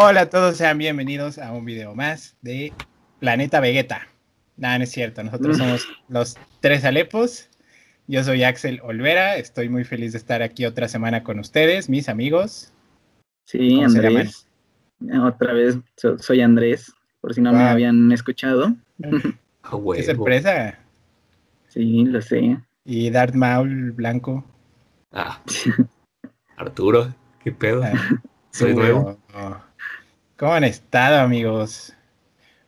Hola a todos, sean bienvenidos a un video más de Planeta Vegeta. Nada, no es cierto, nosotros Mm. somos los tres Alepos. Yo soy Axel Olvera, estoy muy feliz de estar aquí otra semana con ustedes, mis amigos. Sí, ¿Cómo se Andrés. Otra vez so- soy Andrés, por si no me habían escuchado. Qué sorpresa. Sí, lo sé. Y Darth Maul blanco. Ah, Arturo, ¿qué pedo? Ah, Soy tú, nuevo. ¿Cómo han estado, amigos?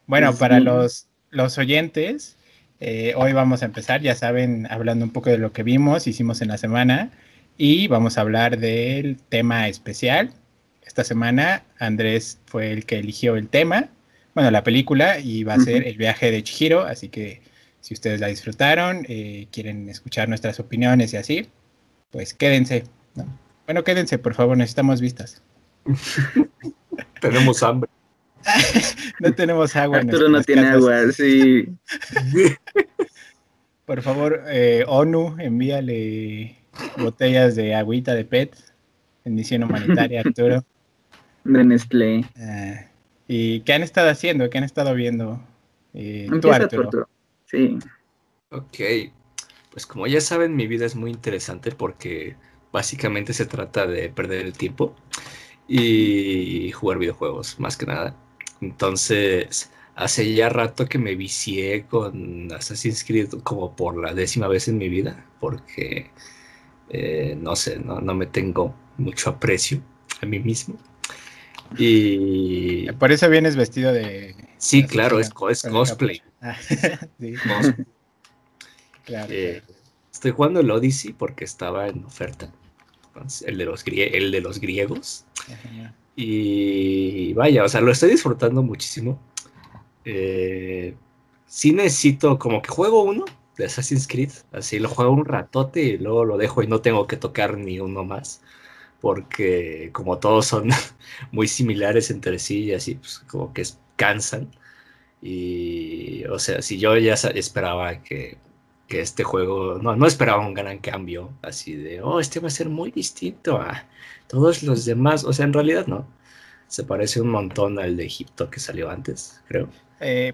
Bueno, Pues para los, los oyentes, eh, hoy vamos a empezar, ya saben, hablando un poco de lo que vimos, hicimos en la semana, y vamos a hablar del tema especial. Esta semana Andrés fue el que eligió el tema, bueno, la película, y va a ser el viaje de Chihiro, así que si ustedes la disfrutaron, eh, quieren escuchar nuestras opiniones y así, pues quédense. ¿no? Bueno, quédense, por favor, necesitamos vistas. Tenemos hambre. No tenemos agua. en Arturo no tiene casas. agua, sí. Por favor, eh, ONU, envíale botellas de agüita de PET en misión humanitaria, Arturo. De Nestlé. Ah, ¿Y qué han estado haciendo? ¿Qué han estado viendo? Eh, tú. Arturo. Sí. Ok, pues como ya saben, mi vida es muy interesante porque básicamente se trata de perder el tiempo y jugar videojuegos, más que nada. Entonces, hace ya rato que me vicié con Assassin's Creed como por la décima vez en mi vida, porque eh, no sé, no, no me tengo mucho aprecio a mí mismo. Y Por eso vienes vestido de. sí, claro, es, es cosplay. Ah, sí, cosplay. claro. Eh, estoy jugando el Odyssey porque estaba en oferta. El, de los el de los griegos. Ajá. Y vaya, o sea, lo estoy disfrutando muchísimo. Eh, sí necesito, como que juego uno de Assassin's Creed. Así lo juego un ratote y luego lo dejo y no tengo que tocar ni uno más. Porque como todos son muy similares entre sí y así, pues como que cansan. Y, o sea, si yo ya esperaba que, que este juego, no, no esperaba un gran cambio, así de, oh, este va a ser muy distinto a todos los demás. O sea, en realidad no. Se parece un montón al de Egipto que salió antes, creo. Eh,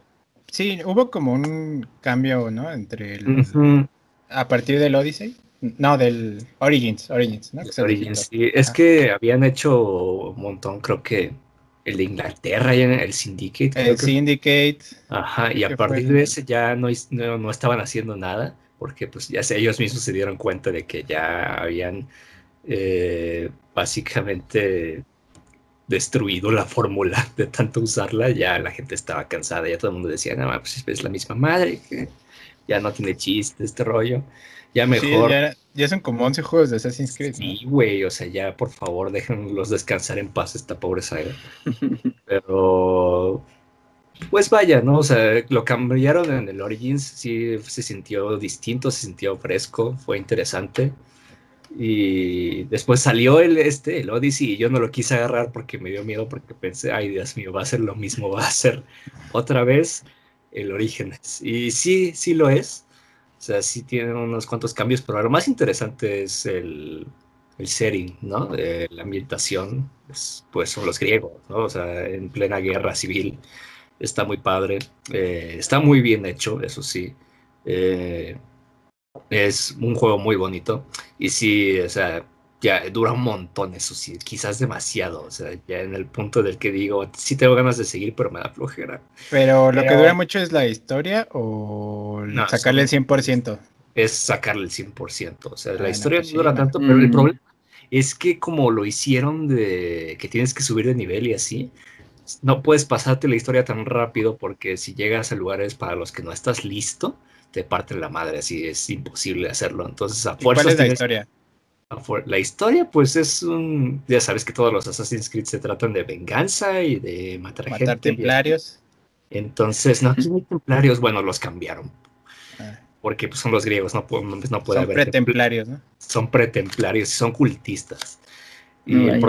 sí, hubo como un cambio, ¿no? Entre el. A partir del Odyssey. No, del Origins. Origins, ¿no? Origins, sí. Es Ajá. que habían hecho un montón, creo que el de Inglaterra, el Syndicate. creo El que Syndicate. Ajá, y a partir de ese ya no, no, no estaban haciendo nada, porque pues ya ellos mismos se dieron cuenta de que ya habían eh, básicamente destruido la fórmula de tanto usarla, ya la gente estaba cansada, ya todo el mundo decía, no, pues es la misma madre, que ya no tiene chiste este rollo, ya Sí, mejor... ya, ya son como 11 juegos de Assassin's Creed. Sí, güey, o sea, ya por favor déjenlos descansar en paz esta pobre saga. Pero, pues vaya, ¿no? O sea, lo cambiaron en el Origins, sí se sintió distinto, se sintió fresco, fue interesante. Y después salió el este, el Odyssey, y yo no lo quise agarrar porque me dio miedo, porque pensé, ay Dios mío, va a ser lo mismo, va a ser otra vez el Orígenes. Y sí, sí lo es. O sea, sí tiene unos cuantos cambios, pero lo más interesante es el, el setting, ¿no? Eh, la ambientación, es, pues son los griegos, ¿no? O sea, en plena guerra civil. Está muy padre. eh, está muy bien hecho, eso sí. Eh, es un juego muy bonito. Y sí, o sea, ya dura un montón, eso sí, quizás demasiado. O sea, ya en el punto del que digo, sí tengo ganas de seguir, pero me da flojera. Pero lo que dura mucho es la historia o No, sacarle el son- 100%. es sacarle el 100%. O sea, Ah, la no, historia pues no sí, dura ¿no? tanto, pero el Mm. problema es que como lo hicieron de que tienes que subir de nivel y así, no puedes pasarte la historia tan rápido porque si llegas a lugares para los que no estás listo, te parten la madre, así es imposible hacerlo. Entonces, a ¿Y ¿Cuál fuerzas es la tienes- historia? La historia, pues es un. Ya sabes que todos los Assassin's Creed se tratan de venganza y de matar, Matar gente. templarios. Entonces, no, aquí no hay templarios, bueno, los cambiaron. Ah, Porque pues, son los griegos, no, no, no puede son haber pretemplarios, ¿no? son pretemplarios y son cultistas. El,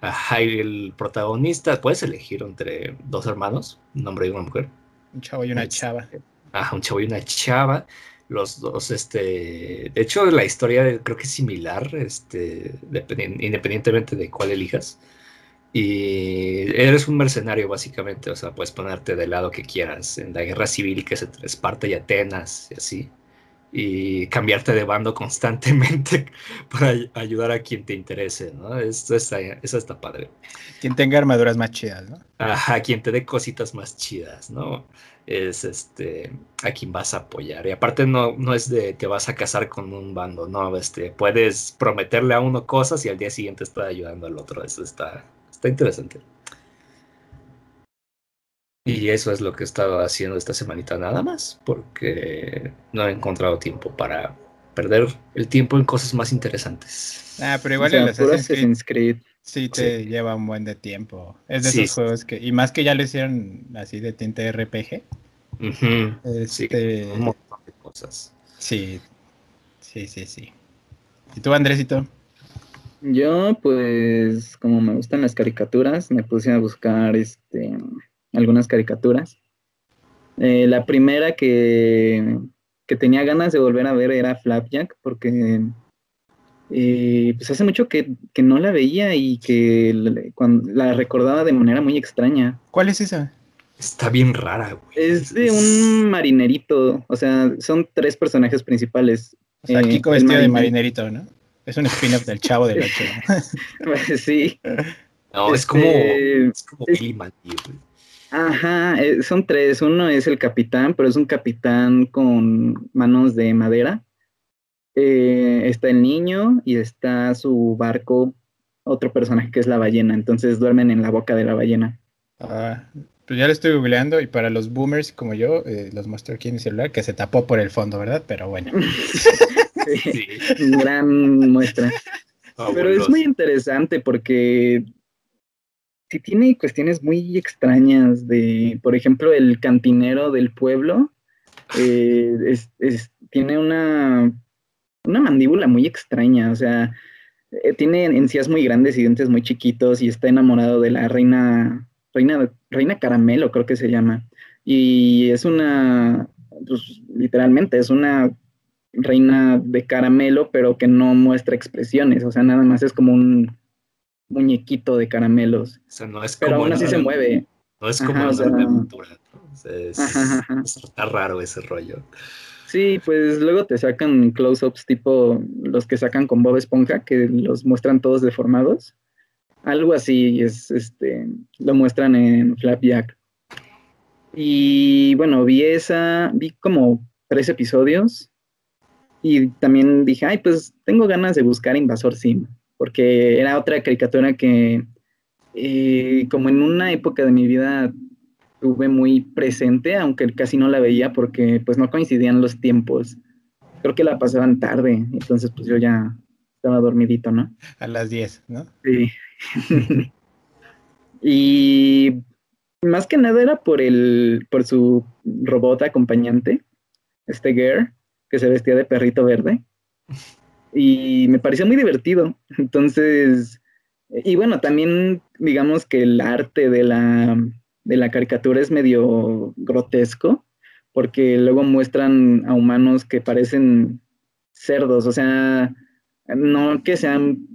ajá, y el protagonista, puedes elegir entre dos hermanos, un hombre y una mujer. Un chavo y una Este, chava. Ajá, un chavo y una chava. Los dos, este, de hecho, la historia creo que es similar, este, dependien- independientemente de cuál elijas. y eres un mercenario básicamente, o sea, puedes ponerte del lado que quieras en la guerra civil que entre Esparta y Atenas y así, y cambiarte de bando constantemente para ayudar a quien te interese, ¿no? Eso está, eso está padre. Quien tenga armaduras más chidas, ¿no? Ajá, quien te dé cositas más chidas, ¿no? Es este a quien vas a apoyar. Y aparte no, no es de te vas a casar con un bando, no, este, puedes prometerle a uno cosas y al día siguiente estar ayudando al otro. Eso está, está interesante. Y eso es lo que he estado haciendo esta semanita nada más, porque no he encontrado tiempo para perder el tiempo en cosas más interesantes. Ah, pero igual el Assassin's Creed, sí te lleva un buen de tiempo. Es de esos juegos que, y más que ya lo hicieron así de tinta RPG. este, un montón de cosas. Sí, sí, sí, sí. ¿Y tú, Andresito? Yo, pues, como me gustan las caricaturas, me puse a buscar este algunas caricaturas. Eh, la primera que, que, tenía ganas de volver a ver era Flapjack, porque eh, pues hace mucho que, que, no la veía y que cuando, la recordaba de manera muy extraña. ¿Cuál es esa? Está bien rara, güey. Es de un marinerito, o sea, son tres personajes principales. O sea, Kiko eh, vestido de marinerito, ¿no? Es un spin-off del Chavo del Ocho. pues, sí. No, es como, este, es como Ajá, eh, son tres. Uno es el capitán, pero es un capitán con manos de madera. Eh, está el niño y está su barco, otro personaje que es la ballena. Entonces duermen en la boca de la ballena. Ah, pues ya lo estoy googleando y para los boomers como yo, eh, los muestro aquí en mi celular, que se tapó por el fondo, ¿verdad? Pero bueno. sí, Gran muestra. Ah, Pero es muy interesante porque tiene cuestiones muy extrañas de, por ejemplo, el cantinero del pueblo eh, tiene una, una mandíbula muy extraña, o sea, eh, tiene encías muy grandes y dientes muy chiquitos y está enamorado de la reina, reina, reina caramelo, creo que se llama. Y es una, pues literalmente, es una reina de caramelo, pero que no muestra expresiones, o sea, nada más es como un muñequito de caramelos. pero aún así se mueve. No es como una aventura. está raro ese rollo. Sí, pues luego te sacan close-ups tipo los que sacan con Bob Esponja, que los muestran todos deformados. Algo así es, este, lo muestran en Flapjack. Y bueno, vi esa, vi como tres episodios y también dije, ay, pues tengo ganas de buscar Invasor Sim porque era otra caricatura que eh, como en una época de mi vida tuve muy presente, aunque casi no la veía porque pues no coincidían los tiempos. Creo que la pasaban tarde, entonces pues yo ya estaba dormidito, ¿no? A las 10, ¿no? Sí. y más que nada era por el por su robot acompañante, este Girl, que se vestía de perrito verde y me pareció muy divertido. Entonces, y bueno, también digamos que el arte de la, de la caricatura es medio grotesco, porque luego muestran a humanos que parecen cerdos, o sea, no que sean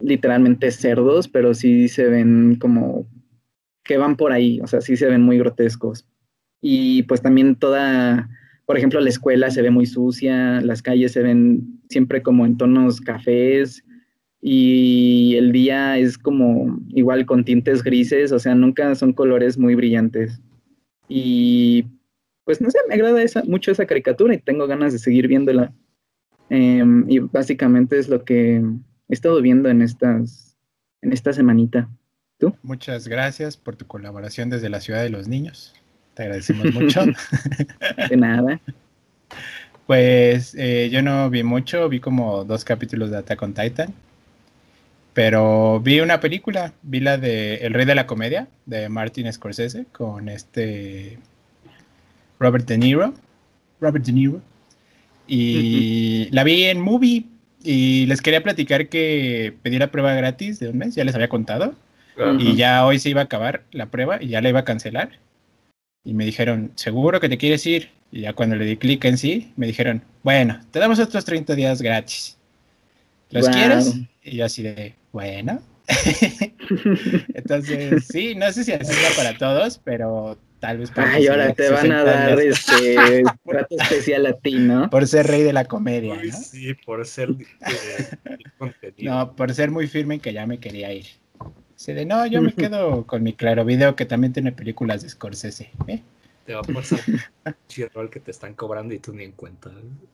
literalmente cerdos, pero sí se ven como que van por ahí, o sea, sí se ven muy grotescos. Y pues también toda por ejemplo, la escuela se ve muy sucia, las calles se ven siempre como en tonos cafés y el día es como igual con tintes grises, o sea, nunca son colores muy brillantes. Y pues no sé, me agrada esa, mucho esa caricatura y tengo ganas de seguir viéndola. Em, y básicamente es lo que he estado viendo en estas en esta semanita. ¿Tú? Muchas gracias por tu colaboración desde la ciudad de los niños. Te agradecemos mucho. De nada. Pues eh, yo no vi mucho, vi como dos capítulos de Attack on Titan. Pero vi una película, vi la de El Rey de la Comedia, de Martin Scorsese, con este Robert De Niro. Robert De Niro. Y la vi en movie. Y les quería platicar que pedí la prueba gratis de un mes, ya les había contado. Y ya hoy se iba a acabar la prueba y ya la iba a cancelar y me dijeron, ¿seguro que te quieres ir? Y ya cuando le di clic en sí, me dijeron, bueno, te damos otros 30 días gratis. ¿Los quieres? Y yo así de, bueno. Entonces, sí, no sé si así es para todos, pero tal vez para Ay, ahora te van a dar este trato especial a ti, ¿no? Por ser rey de la comedia, Uy, ¿no? sí, por ser eh, contenido. No, por ser muy firme en que ya me quería ir. Así de, no, yo me quedo con mi claro video que también tiene películas de Scorsese. ¿eh? Te va a pasar un chirrol que te están cobrando y tú ni en cuenta.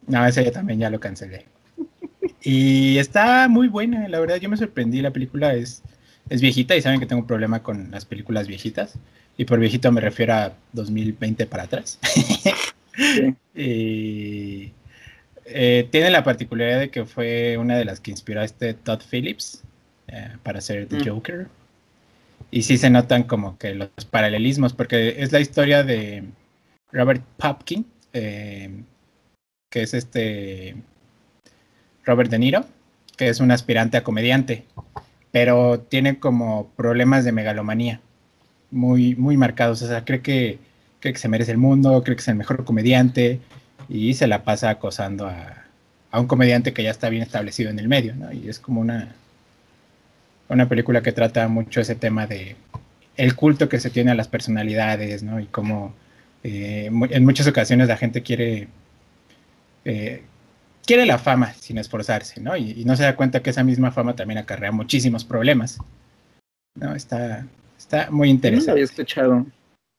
No, ese yo también ya lo cancelé. Y está muy buena, la verdad, yo me sorprendí. La película es, es viejita y saben que tengo un problema con las películas viejitas. Y por viejito me refiero a 2020 para atrás. Sí. Y eh, tiene la particularidad de que fue una de las que inspiró a este Todd Phillips eh, para hacer The Mm. Joker. Y sí se notan como que los paralelismos, porque es la historia de Robert Popkin, eh, que es este Robert De Niro, que es un aspirante a comediante, pero tiene como problemas de megalomanía muy, muy marcados. O sea, cree que, cree que se merece el mundo, cree que es el mejor comediante y se la pasa acosando a, a un comediante que ya está bien establecido en el medio, ¿no? Y es como una, una película que trata mucho ese tema de el culto que se tiene a las personalidades, ¿no? Y cómo eh, en muchas ocasiones la gente quiere eh, quiere la fama sin esforzarse, ¿no? Y, y no se da cuenta que esa misma fama también acarrea muchísimos problemas. No, está, está muy No lo interesante. había escuchado,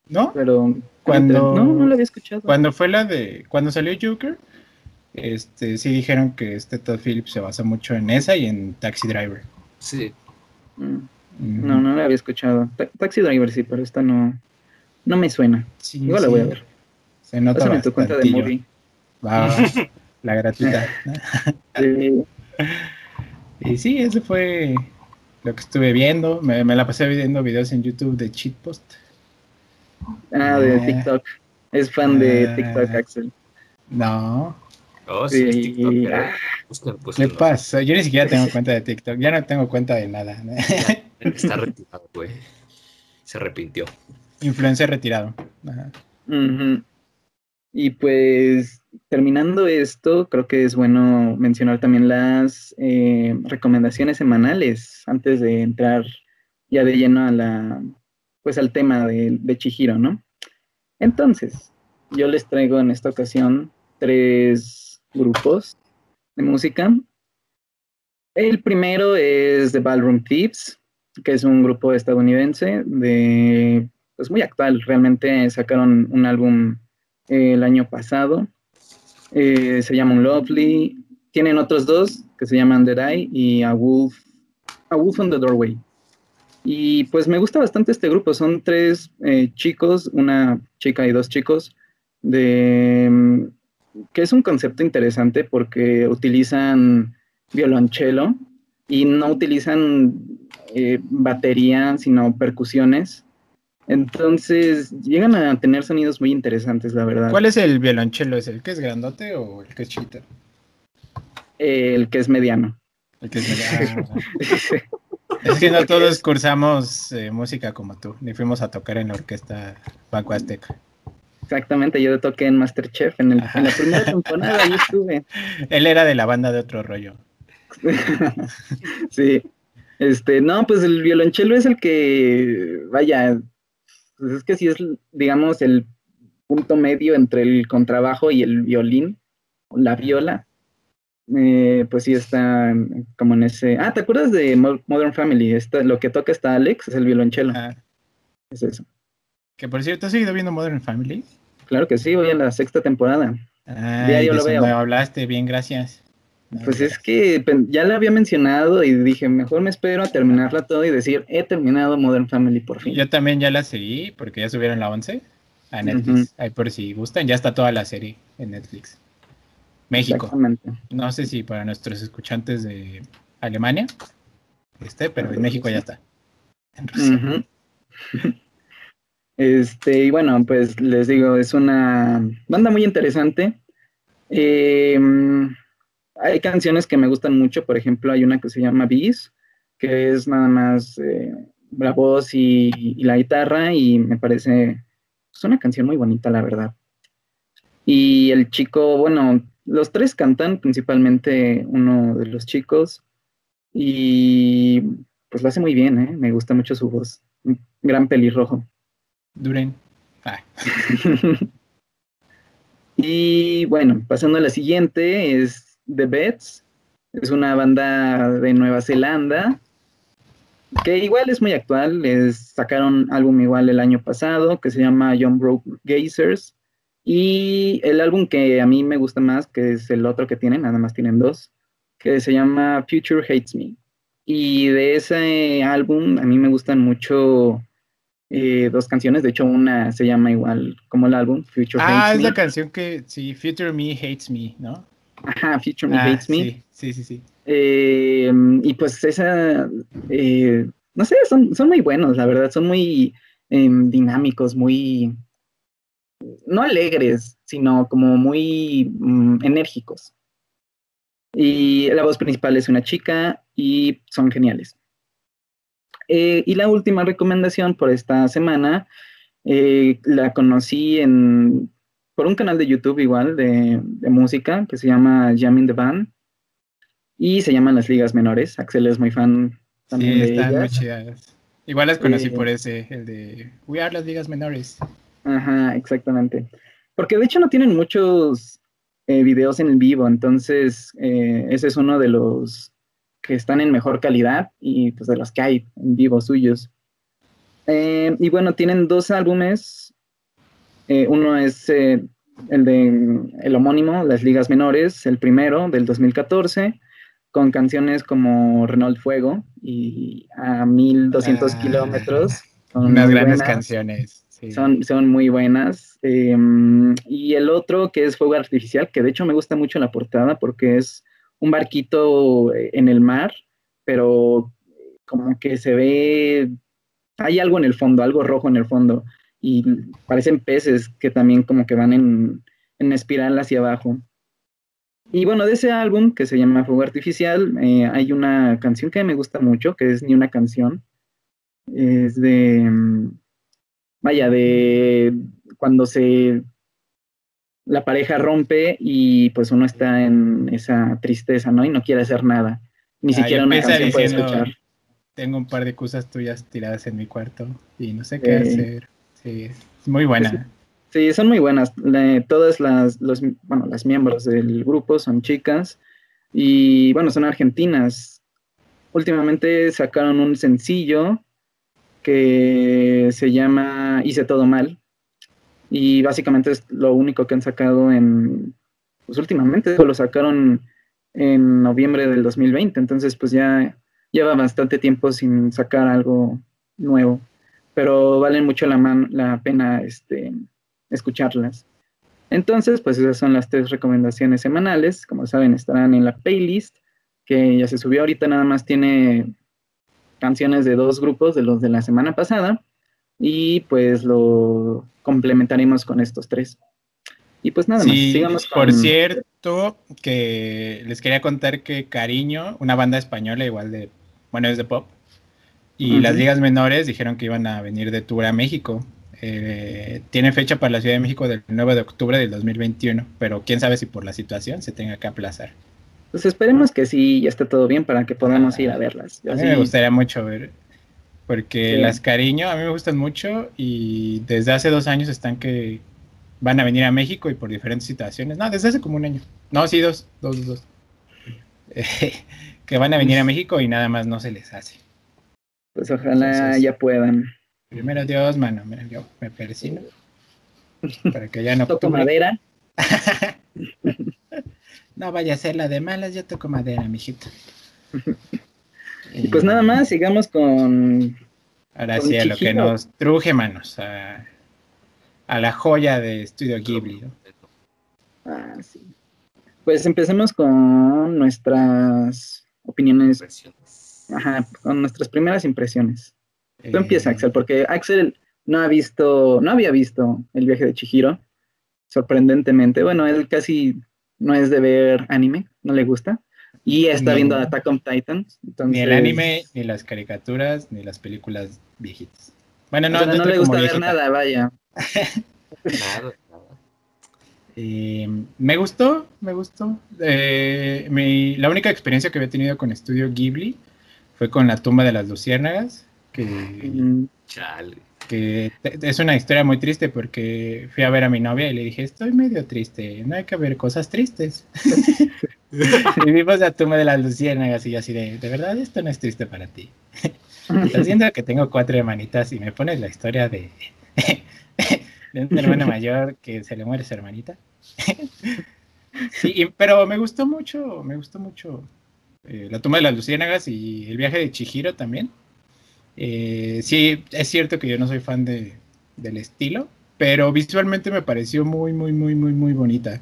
¿No? pero Cuando- no, no lo había escuchado. Cuando fue la de. Cuando salió Joker, este, sí dijeron que este Todd Phillips se basa mucho en esa y en Taxi Driver. Sí, Mm. No, no lo había escuchado. Ta- Taxi Driver sí, pero esta no, no me suena. Sí, Igual la voy a ver. Se nota Pásame tu cuenta de movie. Va, va, la gratuita. Sí. Y sí, eso fue lo que estuve viendo. Me, me la pasé viendo videos en YouTube de Cheat Post. Ah, de Ah. TikTok. Es fan de Ah. TikTok, Axel. No, Oh, sí, Sí. TikTok, pero ¿qué búsquenlo. pasa? Yo ni siquiera tengo cuenta de TikTok. Ya no tengo cuenta de nada. Está retirado, güey. Se arrepintió. Influencer retirado. Ajá. Y pues terminando esto, creo que es bueno mencionar también las eh, recomendaciones semanales antes de entrar ya de lleno a la, pues al tema de, de Chihiro, ¿no? Entonces, yo les traigo en esta ocasión tres grupos de música. El primero es The Ballroom Thieves, que es un grupo estadounidense de, pues muy actual, realmente sacaron un álbum eh, el año pasado, eh, se llama Lovely, tienen otros dos que se llaman The Die y A Wolf, A Wolf on the Doorway. Y pues me gusta bastante este grupo, son tres eh, chicos, una chica y dos chicos, de, que es un concepto interesante porque utilizan violonchelo y no utilizan eh, batería, sino percusiones. Entonces llegan a tener sonidos muy interesantes, la verdad. ¿Cuál es el violonchelo? ¿Es el que es grandote o el que es chiquito? El que es mediano. El que es medio- Ah, es que no todos cursamos eh, música como tú, ni fuimos a tocar en la orquesta Banco Azteca. Exactamente, yo toqué en Masterchef en, el- en la primera temporada, ahí estuve. Él era de la banda de otro rollo. sí. Este, no, pues el violonchelo es el que, vaya, pues es que sí es, digamos, el punto medio entre el contrabajo y el violín, la viola. Eh, pues sí está como en ese. Ah, ¿te acuerdas de Mo- Modern Family? Esta, lo que toca está Alex, es el violonchelo. Ah, Es eso. Que por cierto, ¿has seguido viendo Modern Family? Claro que sí, voy a la sexta temporada. Diario de lo veo. me hablaste, bien, gracias. No, Pues es que ya la había mencionado y dije, mejor me espero a terminarla todo y decir, he terminado Modern Family por fin. Yo también ya la seguí porque ya subieron la 11 a Netflix. Ahí por si gustan, ya está toda la serie en Netflix. México. Exactamente. No sé si para nuestros escuchantes de Alemania esté, pero en México ya está. En Rusia. Este, y bueno, pues les digo, es una banda muy interesante. Eh, hay canciones que me gustan mucho, por ejemplo, hay una que se llama Bees, que es nada más eh, la voz y, la guitarra, y me parece es una canción muy bonita, la verdad. Y el chico, bueno, los tres cantan, principalmente uno de los chicos, y pues lo hace muy bien, ¿eh? Me gusta mucho su voz. Gran pelirrojo. Duren. Ah. y bueno, pasando a la siguiente, es The Bets. Es una banda de Nueva Zelanda que igual es muy actual. Es, sacaron álbum igual el año pasado que se llama Young Broke Gazers. Y el álbum que a mí me gusta más, que es el otro que tienen, nada más tienen dos, que se llama Future Hates Me. Y de ese álbum a mí me gustan mucho eh, dos canciones, de hecho una se llama igual como el álbum, Future ah, es la canción que, sí, Future Me Hates Me, ¿no? Ajá, Future Me ah, Hates Me. Sí, sí, sí. Eh, y pues esa, eh, no sé, son, son muy buenos, la verdad, son muy em, dinámicos, muy, no alegres, sino como muy mm, enérgicos. Y la voz principal es una chica y son geniales. Eh, y la última recomendación por esta semana, eh, la conocí en, por un canal de YouTube igual de, música que se llama Jamming the Band y se llaman Las Ligas Menores. Axel es muy fan también sí, están muy chidas. Igual las conocí por ese, el de We Are Las Ligas Menores. Ajá, exactamente. Porque de hecho no tienen muchos eh, videos en vivo, entonces ese es uno de los que están en mejor calidad y pues de los que hay en vivo suyos. Eh, y bueno, tienen dos álbumes. Eh, uno es eh, el de el homónimo, Las Ligas Menores, el primero del 2014, con canciones como Renault Fuego y a 1200 ah, kilómetros. Unas grandes canciones. Son, son muy buenas. y el otro que es Fuego Artificial, que de hecho me gusta mucho la portada porque es un barquito eh, en el mar, pero como que se ve, hay algo en el fondo, algo rojo en el fondo, y parecen peces que también como que van en, espiral hacia abajo. Y bueno, de ese álbum que se llama Fuego Artificial, eh, hay una canción que me gusta mucho, que es Ni una canción. Es de, vaya, de cuando se la pareja rompe y pues uno está en esa tristeza, ¿no? Y no quiere hacer nada. Ni ah, siquiera una canción puede escuchar. Tengo un par de cosas tuyas tiradas en mi cuarto y no sé qué hacer. Sí, es muy buena. Sí, son muy buenas. todas las, los, bueno, las miembros del grupo son chicas y bueno, son argentinas. Últimamente sacaron un sencillo que se llama Hice todo mal, y básicamente es lo único que han sacado en, pues últimamente, lo sacaron en noviembre del 2020, entonces pues ya lleva bastante tiempo sin sacar algo nuevo, pero vale mucho la, la pena este, escucharlas. Entonces, pues esas son las tres recomendaciones semanales, como saben, estarán en la playlist, que ya se subió ahorita, nada más tiene canciones de dos grupos de los de la semana pasada, y pues lo complementaremos con estos tres. Y pues nada más, sigamos Por cierto, que les quería contar que Cariño, una banda española igual de, bueno, es de pop, y las ligas menores dijeron que iban a venir de tour a México. Eh, tiene fecha para la Ciudad de México del 9 de octubre del 2021, pero quién sabe si por la situación se tenga que aplazar. Pues esperemos que sí, ya esté todo bien para que podamos ir a verlas. a mí me gustaría mucho ver, porque las cariño a mí me gustan mucho y desde hace dos años están que van a venir a México y por diferentes situaciones. No, desde hace como un año. No, sí, dos, dos, dos. que van a venir a México y nada más no se les hace. Pues ojalá ya puedan. Primero Dios, mano, mira, yo me persino. Para que ya no. Toco madera. no vaya a ser la de malas, yo toco madera, mijito. Y pues nada más, sigamos con. Ahora sí, a lo que nos truje, manos. A, la joya de Estudio Ghibli. Ah, sí. Pues empecemos con nuestras opiniones. Ajá, con nuestras primeras impresiones. Tú empieza, eh, Axel, porque Axel no ha visto, no había visto el viaje de Chihiro, sorprendentemente. Bueno, él casi no es de ver anime, no le gusta. Y está viendo Attack on Titans. Ni el anime, ni las caricaturas, ni las películas viejitas. Bueno, no, no le gusta ver nada, vaya. nada, eh, me gustó, me gustó. Eh, la única experiencia que había tenido con Estudio Ghibli fue con la tumba de las luciérnagas, que, Chale. que es una historia muy triste porque fui a ver a mi novia y le dije, estoy medio triste, no hay que ver cosas tristes. y vimos la tumba de las luciérnagas y yo así de, de verdad esto no es triste para ti. Estás viendo que tengo cuatro hermanitas y me pones la historia de, de un hermano mayor que se le muere su hermanita. sí, y- pero me gustó mucho, me gustó mucho eh, la tumba de las luciérnagas y el viaje de Chihiro también. Eh, sí, es cierto que yo no soy fan de, del estilo, pero visualmente me pareció muy, muy, muy, muy, muy bonita.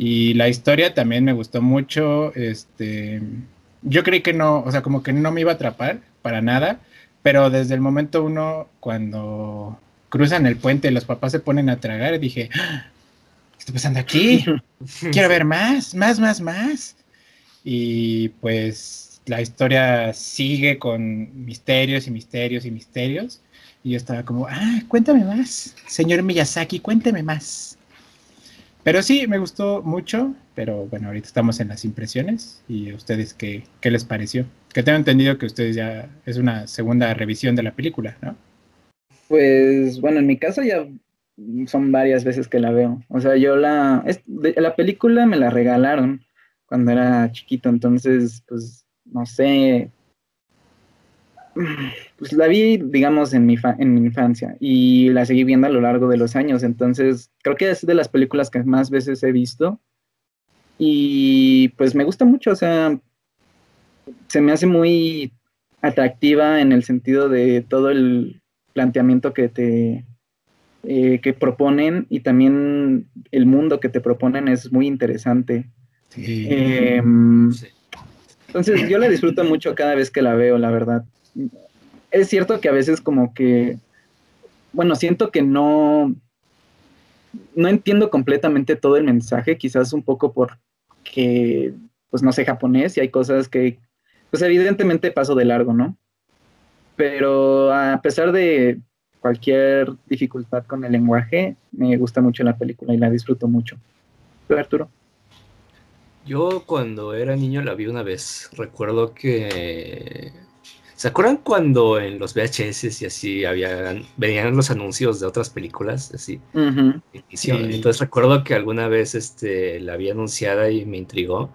Y la historia también me gustó mucho. Este, yo creí que no, o sea, como que no me iba a atrapar para nada, pero desde el momento uno, cuando cruzan el puente y los papás se ponen a tragar, dije, "Ah, ¿qué está pasando aquí? Quiero ver más, más, más, más. Y pues la historia sigue con misterios y misterios y misterios. Y yo estaba como, ah, cuéntame más, señor Miyazaki, cuénteme más. Pero sí, me gustó mucho, pero bueno, ahorita estamos en las impresiones. ¿Y a ustedes qué, qué les pareció? Que tengo entendido que ustedes ya es una segunda revisión de la película, ¿no? Pues bueno, en mi caso ya son varias veces que la veo. O sea, yo la, es- la película me la regalaron cuando era chiquito, entonces, pues, no sé, pues la vi, digamos, en mi, fa- en mi infancia y la seguí viendo a lo largo de los años, entonces creo que es de las películas que más veces he visto y pues me gusta mucho, o sea, se me hace muy atractiva en el sentido de todo el planteamiento que te eh, que proponen y también el mundo que te proponen es muy interesante. Sí. Em, Sí. entonces yo la disfruto mucho cada vez que la veo, la verdad. Es cierto que a veces como que, bueno, siento que no, no entiendo completamente todo el mensaje, quizás un poco porque, pues no sé japonés y hay cosas que, pues evidentemente paso de largo, ¿no? Pero a pesar de cualquier dificultad con el lenguaje, me gusta mucho la película y la disfruto mucho. ¿Tú, Arturo? Yo cuando era niño la vi una vez. Recuerdo que... ¿Se acuerdan cuando en los VHS y así habían, venían los anuncios de otras películas? Así? Sí. Entonces recuerdo que alguna vez este, la vi anunciada y me intrigó.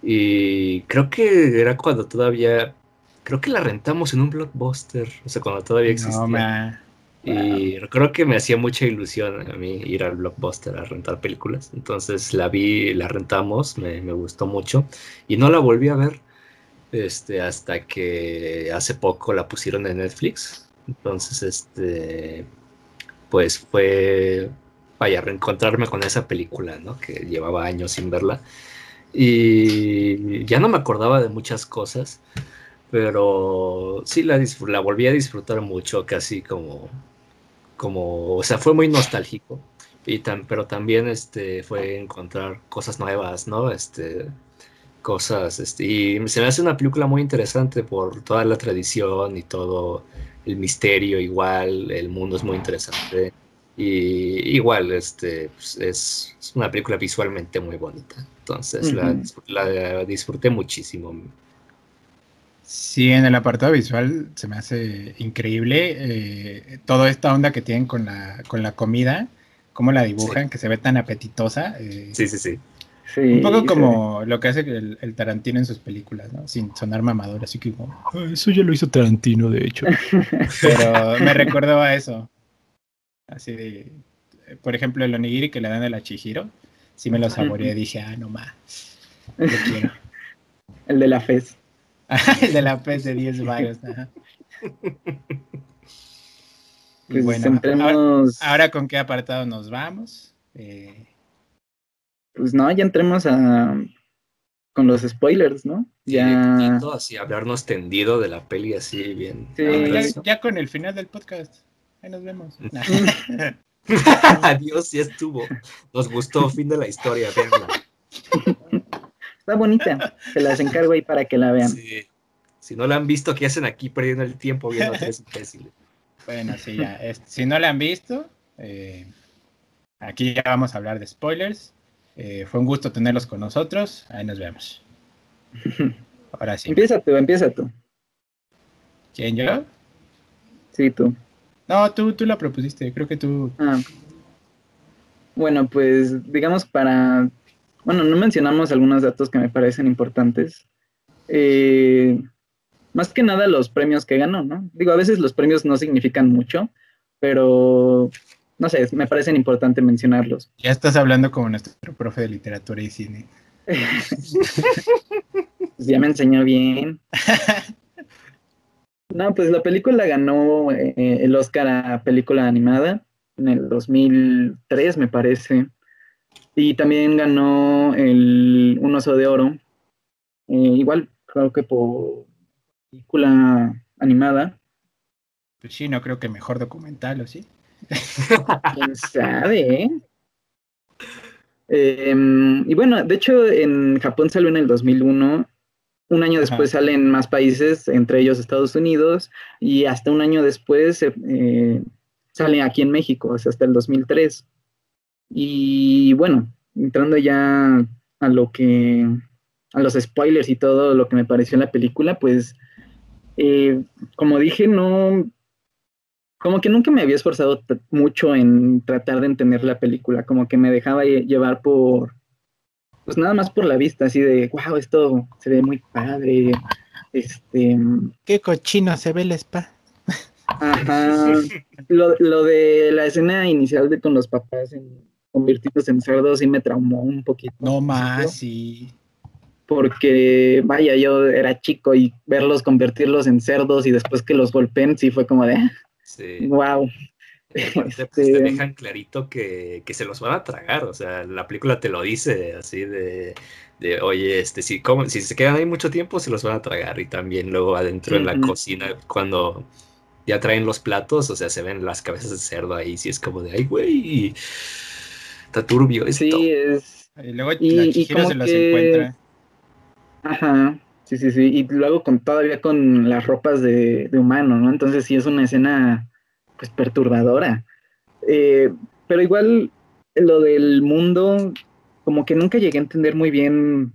Y creo que era cuando todavía... Creo que la rentamos en un blockbuster. O sea, cuando todavía existía. No. Y recuerdo que me hacía mucha ilusión a mí ir al blockbuster a rentar películas. Entonces la vi, la rentamos, me, me gustó mucho. Y no la volví a ver este, hasta que hace poco la pusieron en Netflix. Entonces, este, pues fue, vaya, reencontrarme con esa película, ¿no? Que llevaba años sin verla. Y ya no me acordaba de muchas cosas, pero sí la, la volví a disfrutar mucho, casi como, como, o sea, fue muy nostálgico. Y tam- pero también este, fue encontrar cosas nuevas, ¿no? Este, cosas, este, y se me hace una película muy interesante por toda la tradición y todo el misterio igual, el mundo es muy interesante. Y igual, este, pues, es, es una película visualmente muy bonita. Entonces la, Ujú. disfr- la disfruté muchísimo. Sí, en el apartado visual se me hace increíble eh, toda esta onda que tienen con la, con la comida, cómo la dibujan, que se ve tan apetitosa. eh, Sí, sí, sí. Sí, Un poco sí. como lo que hace el, el Tarantino en sus películas, ¿no? Sin sonar mamador, así que como, "Ah, eso ya lo hizo Tarantino, de hecho. Pero me recordó a eso. Así de, eh, por ejemplo, el onigiri que le dan a la Chihiro, sí me lo saboreé dije, ah, no más, lo quiero. El de la FES. el de la pez de 10 varos. ajá. Y Pues bueno, ahora, ahora con qué apartado nos vamos. Eh, pues no, ya entremos a con los spoilers, ¿no? Ya. Directito, así hablarnos tendido de la peli así bien. Sí. ya, con el final del podcast. Ahí nos vemos. Adiós, ya estuvo. Nos gustó, fin de la historia, venga. Está bonita. Se las encargo ahí para que la vean. Sí. Si no la han visto, ¿qué hacen aquí perdiendo el tiempo viendo a tres imbéciles? Bueno, sí, ya. si no la han visto, eh, aquí ya vamos a hablar de spoilers. Eh, fue un gusto tenerlos con nosotros. Ahí nos vemos. Ahora sí. Empieza tú, empieza tú. ¿Quién, yo? Sí, tú. No, tú, tú la propusiste, creo que tú. Ah. Bueno, pues digamos para... Bueno, no mencionamos algunos datos que me parecen importantes. Eh, más que nada los premios que ganó, ¿no? Digo, a veces los premios no significan mucho, pero no sé, me parecen importantes mencionarlos. Ya estás hablando como nuestro profe de literatura y cine. Pues ya me enseñó bien. No, pues la película ganó eh, el Oscar a película animada en el 2003, me parece. Y también ganó el Un Oso de Oro. Eh, igual, creo que por película animada. Pues sí, no creo que mejor documental, ¿o sí? ¿Quién sabe? Eh? Em, y bueno, de hecho en Japón salió en el 2001, un año después salen más países, entre ellos Estados Unidos, y hasta un año después eh, sale aquí en México, hasta el 2003. Y bueno, entrando ya a lo que, a los spoilers y todo lo que me pareció en la película, pues, eh, como dije, no, como que nunca me había esforzado mucho en tratar de entender la película, como que me dejaba llevar por, pues nada más por la vista, así de, wow, esto se ve muy padre, este... Qué cochino se ve el spa. Ajá, lo, lo de la escena inicial de con los papás en, convertidos en cerdos sí me traumó un poquito. No más, sí. Porque, vaya, yo era chico y verlos convertirlos en cerdos y después que los golpeen, sí fue como de, ah, Sí. Wow. Pues, te dejan clarito que, que se los van a tragar, o sea, la película te lo dice así de, de oye, este, si, comen- si se quedan ahí mucho tiempo, se los van a tragar. Y también luego adentro en la cocina, cuando ya traen los platos, o sea, se ven las cabezas de cerdo ahí, sí es como de, ay, güey, está turbio esto. sí, es... Y luego Y- la y como se los que- encuentra. Ajá, sí, sí, sí. Y luego con todavía con las ropas de, de humano, ¿no? Entonces sí es una escena, pues, perturbadora. Eh, pero igual lo del mundo, como que nunca llegué a entender muy bien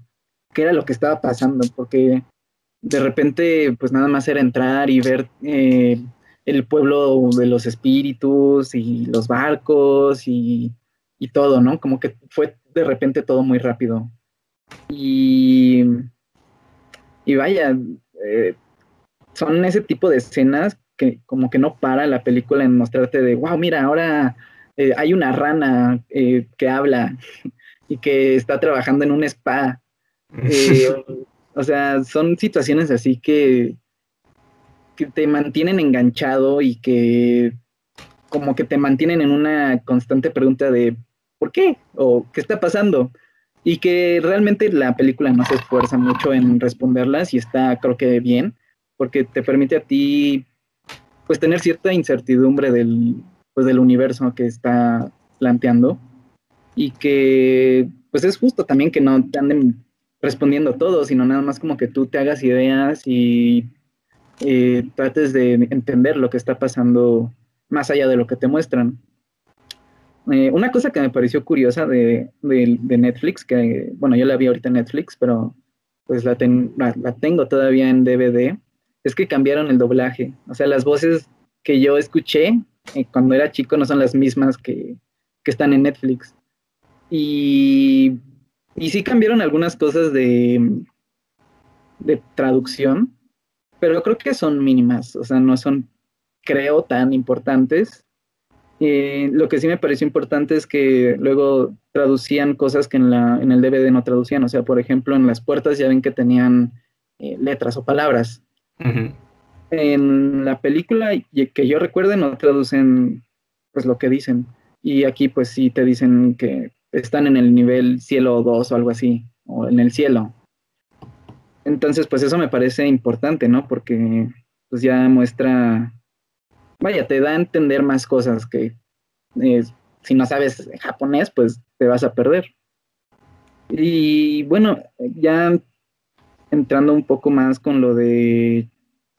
qué era lo que estaba pasando, porque de repente, pues nada más era entrar y ver eh, el pueblo de los espíritus y los barcos y, y todo, ¿no? Como que fue de repente todo muy rápido. Y, y vaya, eh, son ese tipo de escenas que como que no para la película en mostrarte de, wow, mira, ahora eh, hay una rana eh, que habla y que está trabajando en un spa. O sea, son situaciones así que, que te mantienen enganchado y que como que te mantienen en una constante pregunta de ¿por qué? o ¿qué está pasando? Y que realmente la película no se esfuerza mucho en responderlas y está creo que bien, porque te permite a ti pues tener cierta incertidumbre del, pues, del universo que está planteando y que pues es justo también que no te anden respondiendo todo, sino nada más como que tú te hagas ideas y eh, trates de entender lo que está pasando más allá de lo que te muestran. Eh, una cosa que me pareció curiosa de, Netflix, que bueno, yo la vi ahorita en Netflix, pero pues la tengo todavía en DVD, es que cambiaron el doblaje. O sea, las voces que yo escuché eh, cuando era chico no son las mismas que, que están en Netflix. Y, y sí cambiaron algunas cosas de, de traducción, pero creo que son mínimas, o sea, no son, creo, tan importantes. Eh, lo que sí me pareció importante es que luego traducían cosas que en, la, en el DVD no traducían, o sea, por ejemplo, en las puertas ya ven que tenían eh, letras o palabras. En la película que yo recuerde no traducen pues lo que dicen. Y aquí pues sí te dicen que están en el nivel cielo 2 o algo así, o en el cielo. Entonces pues eso me parece importante, ¿no? Porque pues ya muestra, vaya, te da a entender más cosas que eh, si no sabes japonés pues te vas a perder. Y bueno, ya entrando un poco más con lo de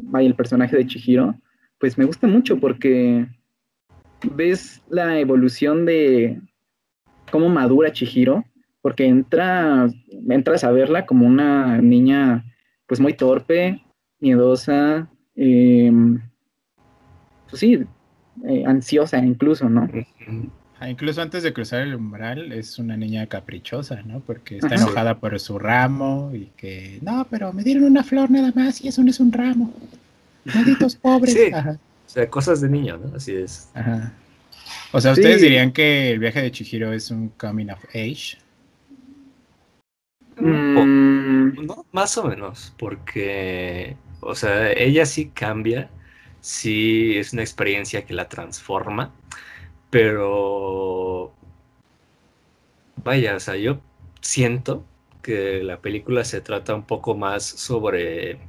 vaya, el personaje de Chihiro, pues me gusta mucho porque ves la evolución de cómo madura Chihiro, porque entra, entras a verla como una niña pues muy torpe, miedosa, eh, pues sí, eh, ansiosa incluso, ¿no? Ah, incluso antes de cruzar el umbral es una niña caprichosa, ¿no? Porque está enojada por su ramo y que, no, pero me dieron una flor nada más y eso no es un ramo. Malditos pobres. Sí. O sea, cosas de niño, ¿no? Así es. Ajá. O sea, ¿ustedes dirían que el viaje de Chihiro es un coming of age? Mm. No, más o menos, porque, o sea, ella sí cambia, sí es una experiencia que la transforma, pero vaya, o sea, yo siento que la película se trata un poco más sobre,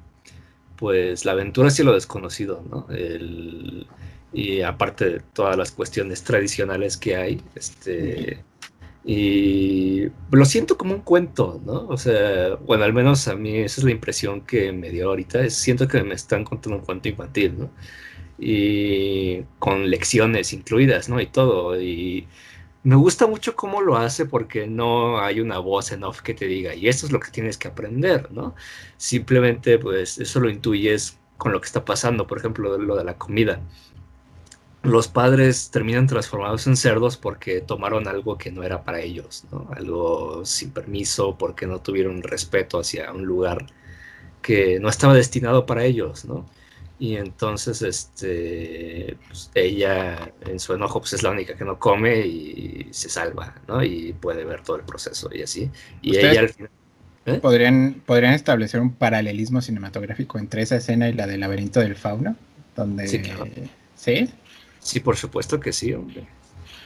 pues, la aventura hacia lo desconocido, ¿no? Y aparte de todas las cuestiones tradicionales que hay, este, y lo siento como un cuento, ¿no? O sea, bueno, al menos a mí esa es la impresión que me dio ahorita, siento que me están contando un cuento infantil, ¿no? Y con lecciones incluidas, ¿no? Y todo, y me gusta mucho cómo lo hace porque no hay una voz en off que te diga, y esto es lo que tienes que aprender, ¿no? Simplemente, pues, eso lo intuyes con lo que está pasando, por ejemplo, lo de la comida los padres terminan transformados en cerdos porque tomaron algo que no era para ellos, ¿no? Algo sin permiso, porque no tuvieron respeto hacia un lugar que no estaba destinado para ellos, ¿no? Y entonces, este, pues, ella en su enojo, pues es la única que no come y se salva, ¿no? Y puede ver todo el proceso y así. Y ella al final... ¿eh? ¿Podrían, ¿Podrían establecer un paralelismo cinematográfico entre esa escena y la del laberinto del fauno? Donde... Sí, claro. ¿Sí? Sí, por supuesto que sí, hombre.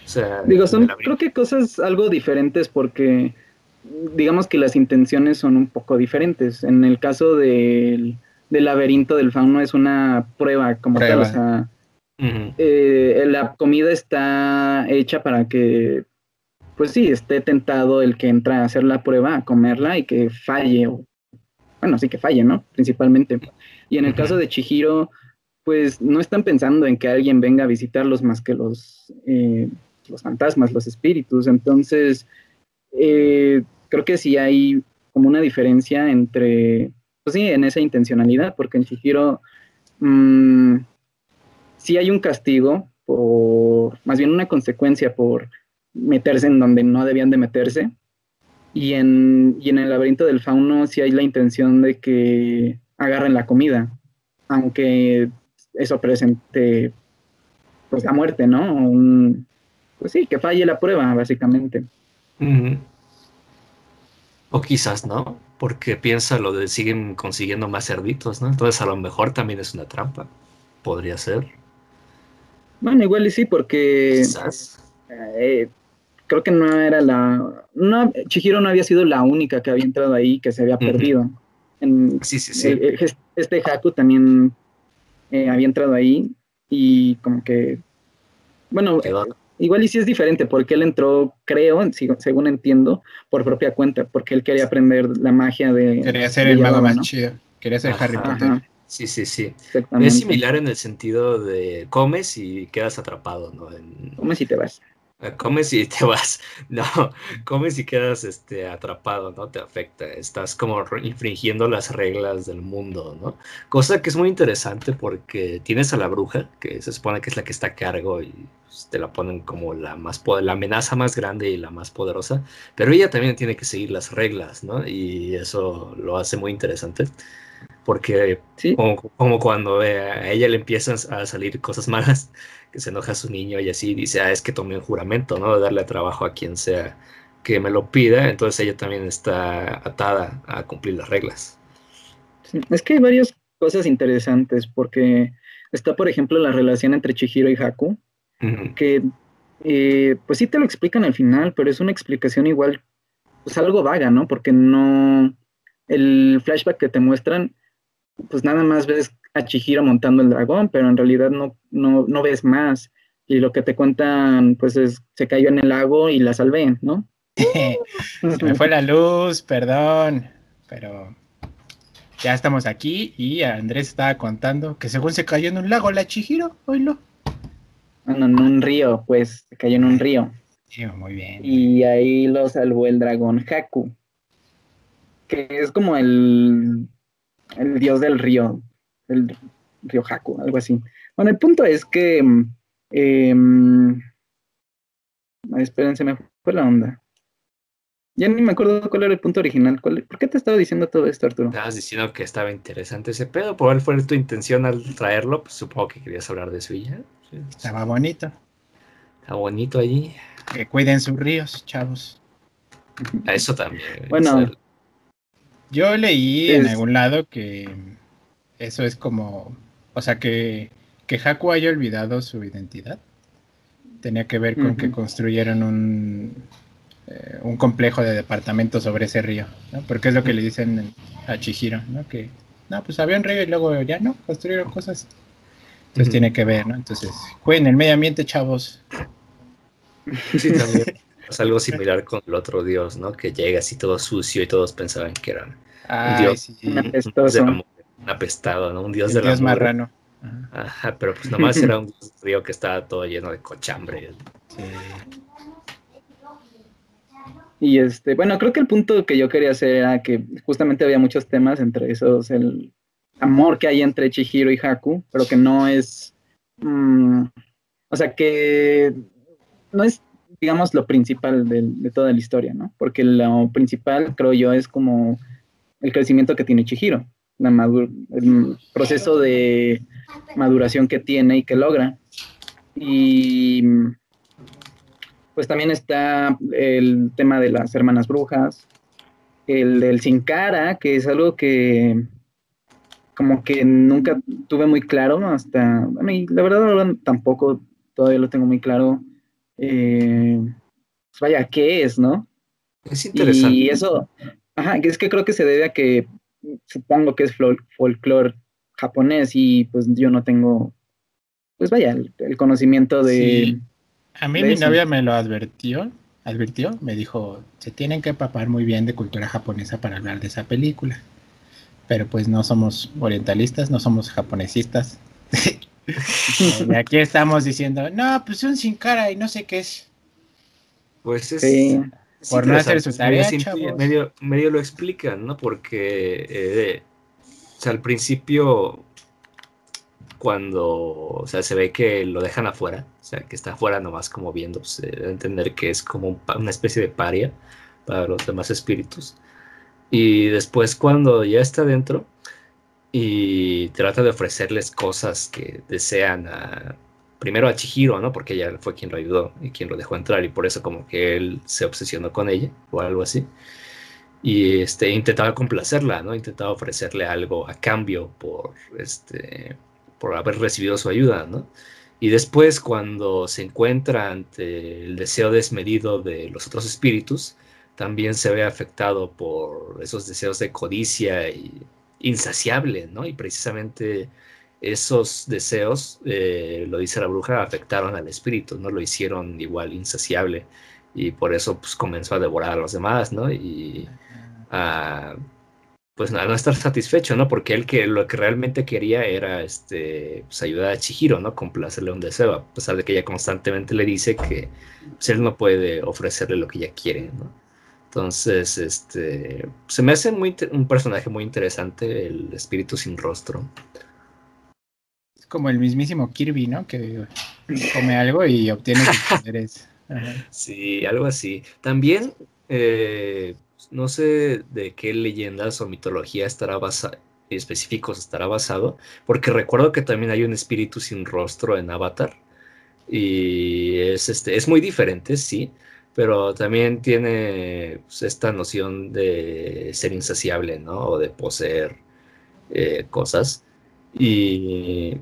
O sea, Digo, son creo que cosas algo diferentes porque digamos que las intenciones son un poco diferentes. En el caso del, del laberinto del fauno es una prueba como tal, o sea, eh, la comida está hecha para que, pues sí, esté tentado el que entra a hacer la prueba, a comerla y que falle, o, bueno, sí que falle, ¿no? Principalmente. Y en el caso de Chihiro, pues no están pensando en que alguien venga a visitarlos más que los, eh, los fantasmas, los espíritus. Entonces, eh, creo que sí hay como una diferencia entre, pues sí, en esa intencionalidad, porque en Chihiro mmm, sí hay un castigo por, más bien una consecuencia por meterse en donde no debían de meterse. Y en, y en el laberinto del fauno sí hay la intención de que agarren la comida, aunque eso presente pues la muerte, ¿no? Un, pues sí, que falle la prueba, básicamente. O quizás no, porque piensa lo de siguen consiguiendo más cerditos, ¿no? Entonces a lo mejor también es una trampa. Podría ser. Bueno, igual y sí, porque quizás. Eh, creo que no era la. No, Chihiro no había sido la única que había entrado ahí que se había perdido. En, sí, sí, sí. este Haku también eh, había entrado ahí y como que, bueno, igual y sí es diferente porque él entró, creo, según entiendo, por propia cuenta, porque él quería aprender la magia de... Quería ser el mago más chido, quería ser Harry Potter. Sí, sí, sí. Es similar en el sentido de comes y quedas atrapado, ¿no? Comes y te vas. Comes y te vas, no, comes y quedas este, atrapado, no te afecta, estás como infringiendo las reglas del mundo, ¿no? Cosa que es muy interesante porque tienes a la bruja, que se supone que es la que está a cargo y pues, te la ponen como la, más la amenaza más grande y la más poderosa, pero ella también tiene que seguir las reglas, ¿no? Y eso lo hace muy interesante porque como, cuando a ella le empiezan a salir cosas malas, que se enoja a su niño y así dice, ah, es que tomé un juramento, ¿no? De darle trabajo a quien sea que me lo pida, entonces ella también está atada a cumplir las reglas. es que hay varias cosas interesantes, porque está, por ejemplo, la relación entre Chihiro y Haku, que eh, pues sí te lo explican al final, pero es una explicación igual, pues algo vaga, ¿no? Porque no, el flashback que te muestran pues nada más ves a Chihiro montando el dragón, pero en realidad no, no, no ves más. Y lo que te cuentan, pues es, se cayó en el lago y la salvé, ¿no? se me fue la luz, perdón, pero ya estamos aquí y Andrés estaba contando que según se cayó en un lago la Chihiro, oílo. Bueno, en un río, pues, se cayó en un río. Sí, muy bien. Y ahí lo salvó el dragón Haku, que es como el el dios del río. El, río Haku, algo así. Bueno, el punto es que... Eh, esperen, se me fue la onda. Ya ni me acuerdo cuál era el punto original. ¿Por qué te estaba diciendo todo esto, Arturo? Estabas diciendo que estaba interesante ese pedo. ¿Por cuál fue tu intención al traerlo? Pues supongo que querías hablar de su hija. Estaba bonito. Está bonito allí. Que cuiden sus ríos, chavos. A eso también. Bueno. Yo leí en algún lado que eso es como, o sea, que, que Haku haya olvidado su identidad. Tenía que ver con que construyeron un, eh, un complejo de departamentos sobre ese río, ¿no? Porque es lo que le dicen a Chihiro, ¿no? Que, no, pues había un río y luego ya no, construyeron cosas. Entonces tiene que ver, ¿no? Entonces, cuiden el medio ambiente, chavos. Sí, también. Es algo similar con el otro dios, ¿no? Que llega así todo sucio y todos pensaban que era un dios, un apestado, ¿no? Un dios de dios marrano. Ajá, pero pues nomás era un río que estaba todo lleno de cochambre. Sí. Y este, bueno, creo que el punto que yo quería hacer era que justamente había muchos temas, entre esos el amor que hay entre Chihiro y Haku, pero que no es, mm, o sea, que no es, digamos, lo principal de, toda la historia, ¿no? Porque lo principal, creo yo, es como el crecimiento que tiene Chihiro, la el proceso de maduración que tiene y que logra. Y pues también está el tema de las hermanas brujas, el del sin cara, que es algo que como que nunca tuve muy claro hasta, bueno, y la verdad tampoco todavía lo tengo muy claro. Eh, pues vaya, ¿qué es, no? Es interesante. Y eso, ajá, es que creo que se debe a que supongo que es folclore japonés y pues yo no tengo, pues vaya, el, conocimiento de... A mí mi novia me lo advirtió, advirtió, me dijo, se tienen que papar muy bien de cultura japonesa para hablar de esa película. Pero pues no somos orientalistas, no somos japonesistas. y aquí estamos diciendo, no, pues un sin cara y no sé qué es. Pues es... Por no hacer su tarea, medio, medio, lo explican, ¿no? Porque eh, o sea, al principio cuando, o sea, se ve que lo dejan afuera, o sea, que está afuera nomás como viendo, pues, se debe entender que es como una especie de paria para los demás espíritus. Y después cuando ya está dentro y trata de ofrecerles cosas que desean a, primero a Chihiro, ¿no? Porque ella fue quien lo ayudó y quien lo dejó entrar y por eso como que él se obsesionó con ella o algo así. Y este, intentaba complacerla, ¿no? Intentaba ofrecerle algo a cambio por, este, por haber recibido su ayuda, ¿no? Y después, cuando se encuentra ante el deseo desmedido de los otros espíritus, también se ve afectado por esos deseos de codicia y insaciable, ¿no? Y precisamente esos deseos, eh, lo dice la bruja, afectaron al espíritu, ¿no? Lo hicieron igual insaciable y por eso pues comenzó a devorar a los demás, ¿no? Y a pues no, no estar satisfecho, ¿no? Porque él que lo que realmente quería era este, pues, ayudar a Chihiro, ¿no? Complacerle un deseo, a pesar de que ella constantemente le dice que pues, él no puede ofrecerle lo que ella quiere, ¿no? Entonces, este, se me hace muy un personaje muy interesante, el espíritu sin rostro. Como el mismísimo Kirby, ¿no? Que come algo y obtiene sus poderes. Sí, algo así. También eh, no sé de qué leyendas o mitología estará basado, específicos estará basado, porque recuerdo que también hay un espíritu sin rostro en Avatar. Y es, este, es muy diferente, sí, pero también tiene pues, esta noción de ser insaciable, ¿no? O de poseer eh, cosas. Y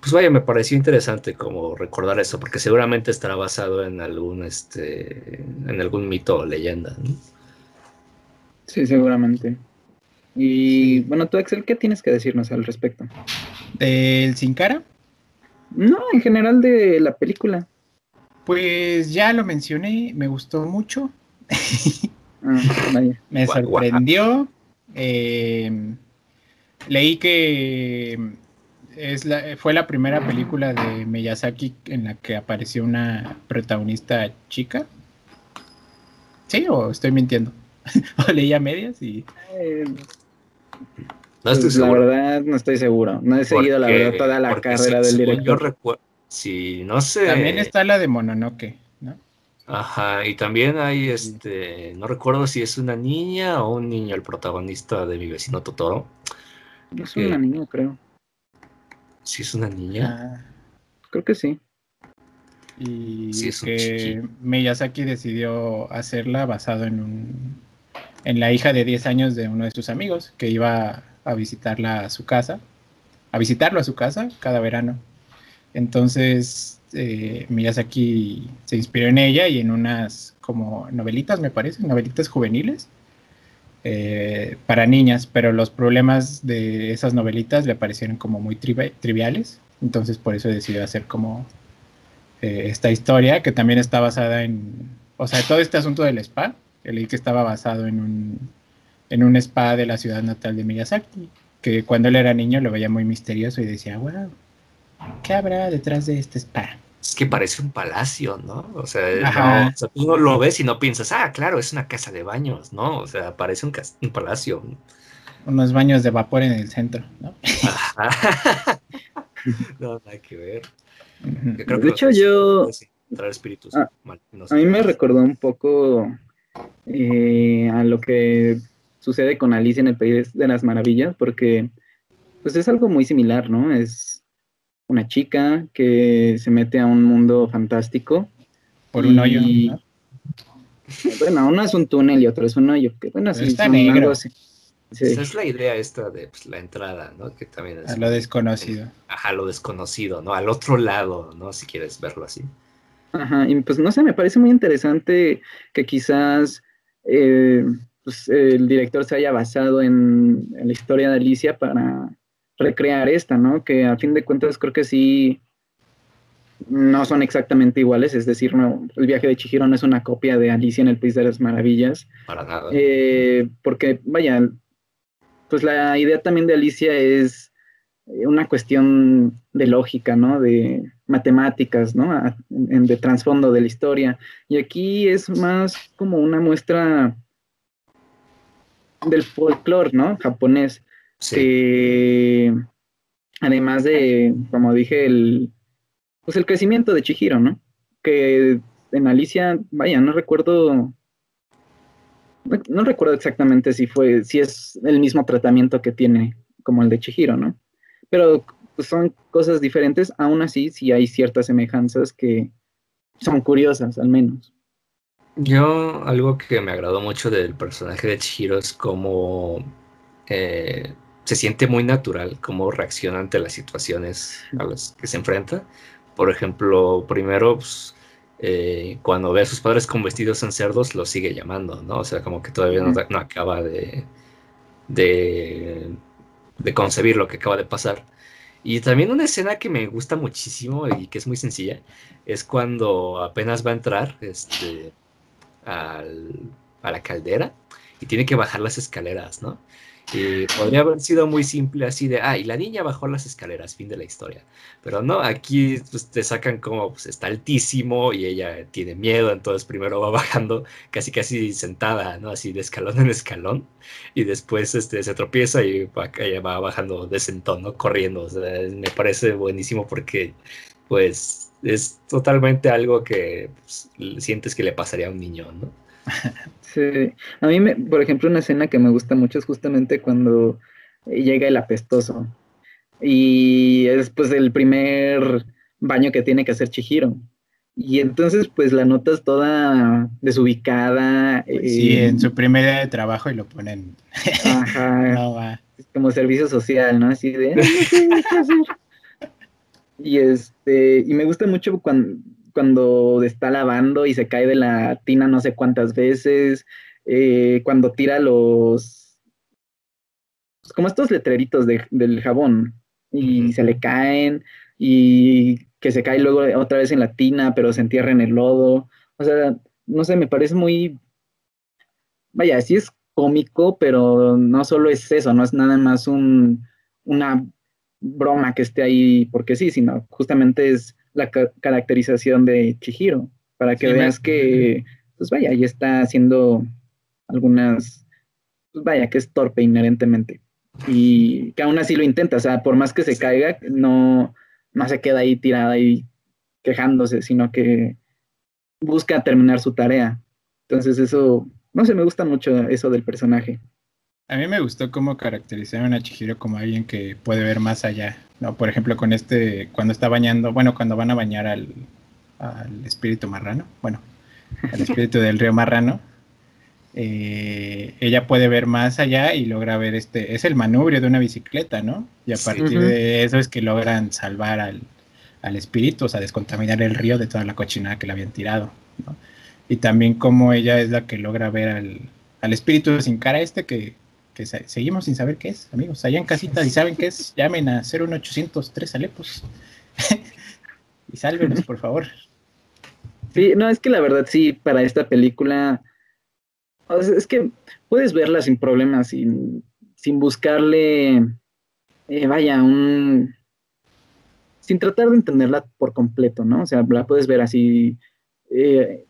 pues vaya, me pareció interesante como recordar eso, porque seguramente estará basado en algún, este, en algún mito o leyenda. ¿no? Sí, seguramente. Y bueno, tú, Axel, ¿qué tienes que decirnos al respecto? ¿Del Sin Cara? No, en general de la película. Pues ya lo mencioné, me gustó mucho. Ah, me sorprendió. Eh, leí que es la, fue la primera película de Miyazaki en la que apareció una protagonista chica. ¿Sí o estoy mintiendo? o leía medias y... Eh, No estoy Pues, la seguro. verdad, no estoy seguro. No he seguido, la verdad, toda la porque carrera se- del Yo director. recuerdo. Sí, no sé. También está la de Mononoke, ¿no? Ajá, y también hay este, no recuerdo si es una niña o un niño el protagonista de mi vecino Totoro. Es una Ok. niña, creo. Si es una niña. Ah, Creo que sí. y Sí, es que. Miyazaki decidió hacerla basado en un en la hija de 10 años de uno de sus amigos que iba a visitarla a su casa, a visitarlo a su casa cada verano. Entonces eh, Miyazaki se inspiró en ella y en unas como novelitas, me parece, novelitas juveniles eh, para niñas, pero los problemas de esas novelitas le parecieron como muy trivi- triviales, entonces por eso decidió hacer como eh, esta historia que también está basada en, o sea, todo este asunto del spa, que leí que estaba basado en un, en un spa de la ciudad natal de Miyazaki, que cuando él era niño lo veía muy misterioso y decía, wow, ¿qué habrá detrás de este spa? Es que parece un palacio, ¿no? O sea, Ajá. no, o sea, tú no lo ves y no piensas, ah, claro, es una casa de baños, ¿no? O sea, parece un, palacio. Unos baños de vapor en el centro, ¿no? Ajá. no, nada que ver. Creo De que hecho, los- yo- espíritus Ah, malignos. A mí me recordó un poco eh, a lo que sucede con Alicia en el País de las Maravillas, porque pues es algo muy similar, ¿no? Es una chica que se mete a un mundo fantástico. Por un hoyo, ¿no? Bueno, uno es un túnel y otro es un hoyo, que bueno, sí, está son negro. algo así. Sí. Esa es la idea esta de pues, la entrada, ¿no? Que también es A lo desconocido. ajá, lo desconocido, ¿no? Al otro lado, ¿no? Si quieres verlo así. Ajá, y pues no sé, me parece muy interesante que quizás eh, pues, el director se haya basado en, en la historia de Alicia para recrear esta, ¿no? Que a fin de cuentas creo que sí no son exactamente iguales, es decir, no, el viaje de Chihiro no es una copia de Alicia en el País de las Maravillas, Para nada. eh, porque vaya, pues la idea también de Alicia es una cuestión de lógica, ¿no? De matemáticas, ¿no? A- en- de trasfondo de la historia. Y aquí es más como una muestra del folclore, ¿no? Japonés, sí. que además de, como dije, el, pues el crecimiento de Chihiro, ¿no? Que en Alicia, vaya, no recuerdo, no, no recuerdo exactamente si fue, si es el mismo tratamiento que tiene como el de Chihiro, ¿no? Pero pues, son cosas diferentes, aún así sí hay ciertas semejanzas que son curiosas, al menos. Yo, algo que me agradó mucho del personaje de Chihiro es cómo eh, se siente muy natural, cómo reacciona ante las situaciones a las que se enfrenta. Por ejemplo, primero, pues, eh, cuando ve a sus padres con vestidos en cerdos, los sigue llamando, ¿no? O sea, como que todavía no acaba de, de, de concebir lo que acaba de pasar. Y también una escena que me gusta muchísimo y que es muy sencilla, es cuando apenas va a entrar este, al- a la caldera y tiene que bajar las escaleras, ¿no? Y podría haber sido muy simple así de, ah, y la niña bajó las escaleras, fin de la historia. Pero no, aquí pues, te sacan como pues, está altísimo y ella tiene miedo, entonces primero va bajando casi casi sentada, ¿no? Así de escalón en escalón y después este, se tropieza y va, ella va bajando de sentón, ¿no? Corriendo. O sea, me parece buenísimo porque pues es totalmente algo que pues, sientes que le pasaría a un niño, ¿no? Sí, a mí, me, por ejemplo, una escena que me gusta mucho es justamente cuando llega el apestoso y es pues el primer baño que tiene que hacer Chihiro. Y entonces pues la notas toda desubicada. Sí, eh, en su primer día de trabajo y lo ponen. ajá, No va. como servicio social, ¿no? Así de... "Ay, no sé qué hacer". Y este, y me gusta mucho cuando, cuando está lavando y se cae de la tina no sé cuántas veces, eh, cuando tira los, pues, como estos letreritos de- del jabón y se le caen y que se cae luego otra vez en la tina, pero se entierra en el lodo. O sea, no sé, me parece muy, vaya, sí es cómico, pero no solo es eso, no es nada más un, una broma que esté ahí porque sí, sino justamente es la ca- caracterización de Chihiro, para que Sí, me- veas que, pues vaya, ahí está haciendo algunas, pues vaya, que es torpe inherentemente. y que aún así lo intenta, o sea, por más que se caiga, no, no se queda ahí tirada y quejándose, sino que busca terminar su tarea. Entonces eso, no sé, me gusta mucho eso del personaje. A mí me gustó cómo caracterizaron a Chihiro como alguien que puede ver más allá, ¿no? Por ejemplo, con este, cuando está bañando, bueno, cuando van a bañar al, al espíritu marrano, bueno, al espíritu del río marrano, eh, ella puede ver más allá y logra ver este, es el manubrio de una bicicleta, ¿no? Y a partir de eso es que logran salvar al, al, espíritu, o sea, descontaminar el río de toda la cochinada que le habían tirado, ¿no? Y también como ella es la que logra ver al, al espíritu sin cara este que que seguimos sin saber qué es, amigos. Allá en casita, y saben qué es, llamen a 01803 Alepos. y sálvenos, por favor. Sí, no, es que la verdad sí, para esta película, es que puedes verla sin problemas, sin, sin buscarle, eh, vaya, un... sin tratar de entenderla por completo, ¿no? O sea, la puedes ver así, eh,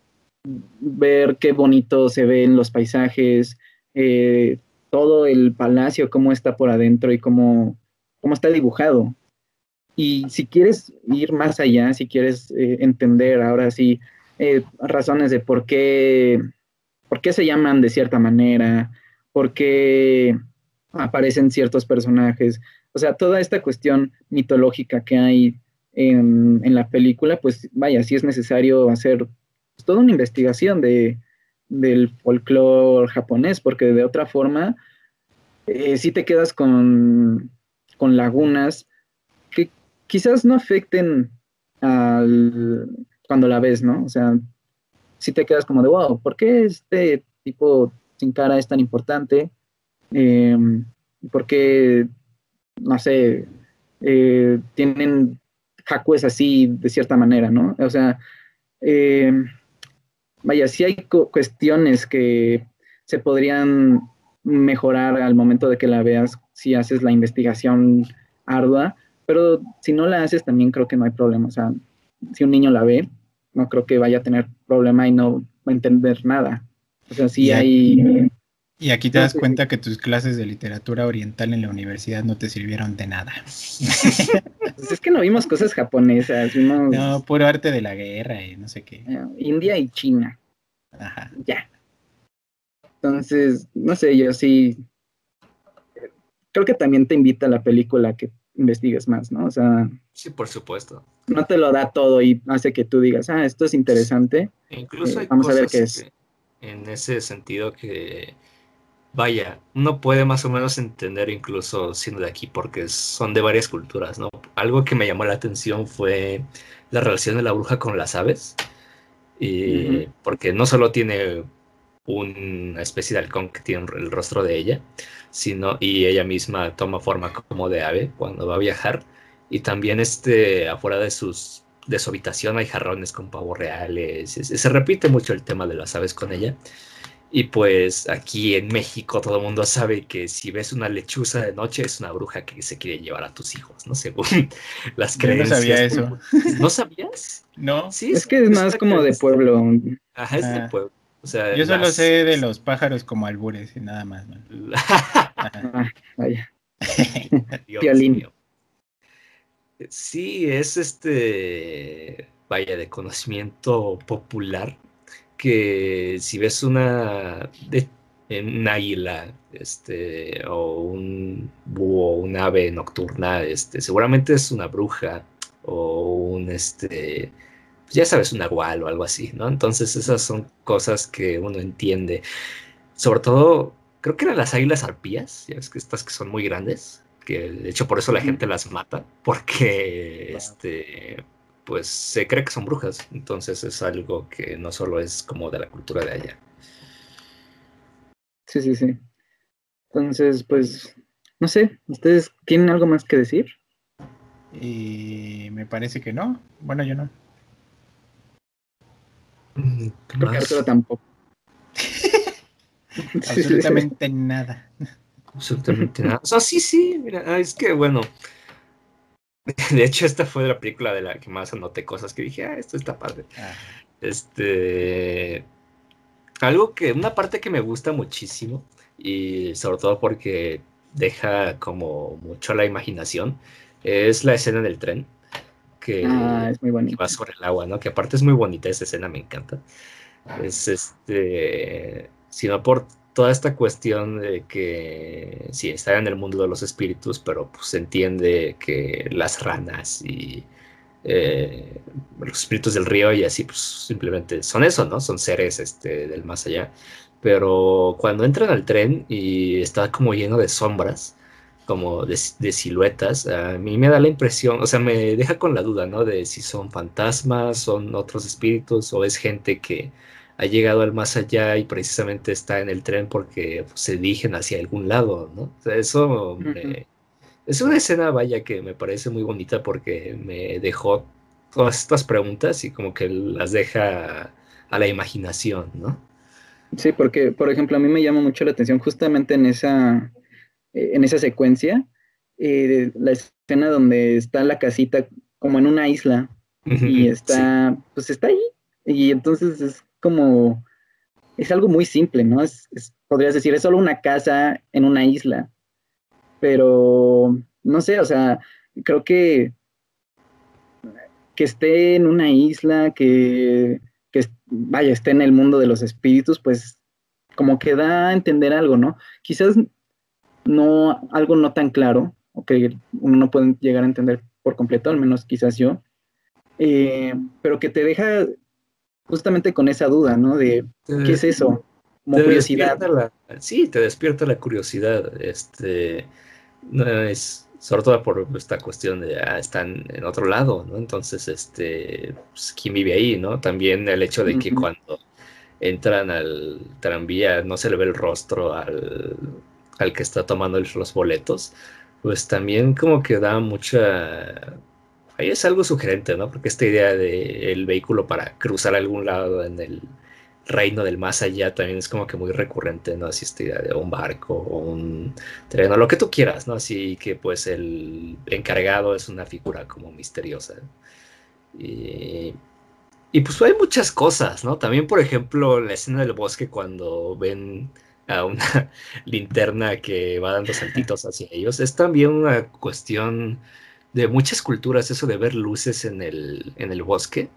ver qué bonito se ven los paisajes, eh, todo el palacio, cómo está por adentro y cómo, cómo está dibujado. Y si quieres ir más allá, si quieres eh, entender ahora sí eh, razones de por qué, por qué se llaman de cierta manera, por qué aparecen ciertos personajes, o sea, toda esta cuestión mitológica que hay en, en la película, pues vaya, sí es necesario hacer pues, toda una investigación de, del folclore japonés, porque de otra forma eh, si te quedas con, con, lagunas que quizás no afecten al, cuando la ves, ¿no? O sea, si te quedas como de, wow, ¿por qué este tipo sin cara es tan importante? Eh, ¿Por qué, no sé, eh, tienen hakues así de cierta manera, ¿no? O sea, eh, vaya, sí hay cuestiones que se podrían mejorar al momento de que la veas si haces la investigación ardua, pero si no la haces también creo que no hay problema. O sea, si un niño la ve, no creo que vaya a tener problema y no va a entender nada. O sea, sí hay... Y aquí te das cuenta que tus clases de literatura oriental en la universidad no te sirvieron de nada. Pues es que no vimos cosas japonesas, vimos... No, puro arte de la guerra y no sé qué. Eh, India y China. Ajá. Ya. Entonces, no sé, yo sí... Creo que también te invita a la película a que investigues más, ¿no? O sea... Sí, por supuesto. No te lo da todo y hace que tú digas, ah, esto es interesante. incluso eh, vamos a ver qué es. En ese sentido que vaya, uno puede más o menos entender incluso siendo de aquí porque son de varias culturas, ¿no? Algo que me llamó la atención fue la relación de la bruja con las aves, y porque no solo tiene una especie de halcón que tiene el rostro de ella, sino y ella misma toma forma como de ave cuando va a viajar y también este afuera de sus de su habitación hay jarrones con pavos reales, se repite mucho el tema de las aves con ella y pues aquí en México todo el mundo sabe que si ves una lechuza de noche es una bruja que se quiere llevar a tus hijos, ¿no? Según las creencias. no sabía eso. ¿No sabías? No. Sí, es que es más como de pueblo. Ajá, es de ah. pueblo. O sea, Yo solo sé de los pájaros como albures y nada más. ¿no? ah, vaya. Sí, es este, vaya, de conocimiento popular que si ves una, de, un águila este, o un búho, un ave nocturna, este, seguramente es una bruja o un, este, pues ya sabes, un agual o algo así, ¿no? Entonces esas son cosas que uno entiende. Sobre todo, creo que eran las águilas arpías, ya ves que estas que son muy grandes, que de hecho por eso la gente las mata, porque este pues se cree que son brujas. Entonces es algo que no solo es como de la cultura de allá. Sí, sí, sí. Entonces, pues, no sé, ¿ustedes tienen algo más que decir? Y me parece que no. Bueno, yo no. Mm, Creo que Arturo tampoco. Absolutamente nada. Absolutamente nada. O sea, sí, sí, mira, ah, es que bueno, De hecho, esta fue la película de la que más anoté cosas que dije, ah, esto está padre. Este. Algo que, una parte que me gusta muchísimo, y sobre todo porque deja como mucho la imaginación es la escena del tren. Que, Ah, es muy que va sobre el agua, ¿no? Que aparte es muy bonita esa escena, me encanta. Es este, sino por toda esta cuestión de que sí, está en el mundo de los espíritus, pero pues se entiende que las ranas y eh, los espíritus del río y así, pues simplemente son eso, ¿no? Son seres este, del más allá. Pero cuando entran al tren y está como lleno de sombras, como de, de siluetas, a mí me da la impresión, o sea, me deja con la duda, ¿no? De si son fantasmas, son otros espíritus o es gente que ha llegado al más allá y precisamente está en el tren porque pues, se dirigen hacia algún lado, ¿no? O sea, eso me- Ujú. es una escena, vaya, que me parece muy bonita porque me dejó todas estas preguntas y como que las deja a la imaginación, ¿no? Sí, porque, por ejemplo, a mí me llama mucho la atención justamente en esa, eh, en esa secuencia, eh, la escena donde está la casita como en una isla y está, pues está ahí. Y entonces es como, es algo muy simple, ¿no? Es, es- podrías decir, es solo una casa en una isla. Pero, no sé, o sea, creo que que esté en una isla, que, que vaya, esté en el mundo de los espíritus, pues como que da a entender algo, ¿no? Quizás no, algo no tan claro, o que uno no puede llegar a entender por completo, al menos quizás yo, eh, pero que te deja justamente con esa duda, ¿no? De qué es eso, como Te curiosidad. la- sí, te despierta la curiosidad. Este, no es, sobre todo por esta cuestión de, ah, están en otro lado, ¿no? Entonces, este, pues, ¿quién vive ahí, no? También el hecho de que cuando entran al tranvía no se le ve el rostro al, al que está tomando los boletos, pues también como que da mucha... Ahí es algo sugerente, ¿no? Porque esta idea de el vehículo para cruzar algún lado en el reino del más allá también es como que muy recurrente, ¿no? Así esta idea de un barco o un tren o lo que tú quieras, ¿no? Así que pues el encargado es una figura como misteriosa. Y pues hay muchas cosas, ¿no? También, por ejemplo, la escena del bosque cuando ven a una linterna que va dando saltitos hacia ellos, es también una cuestión de muchas culturas, eso de ver luces en el, en el bosque,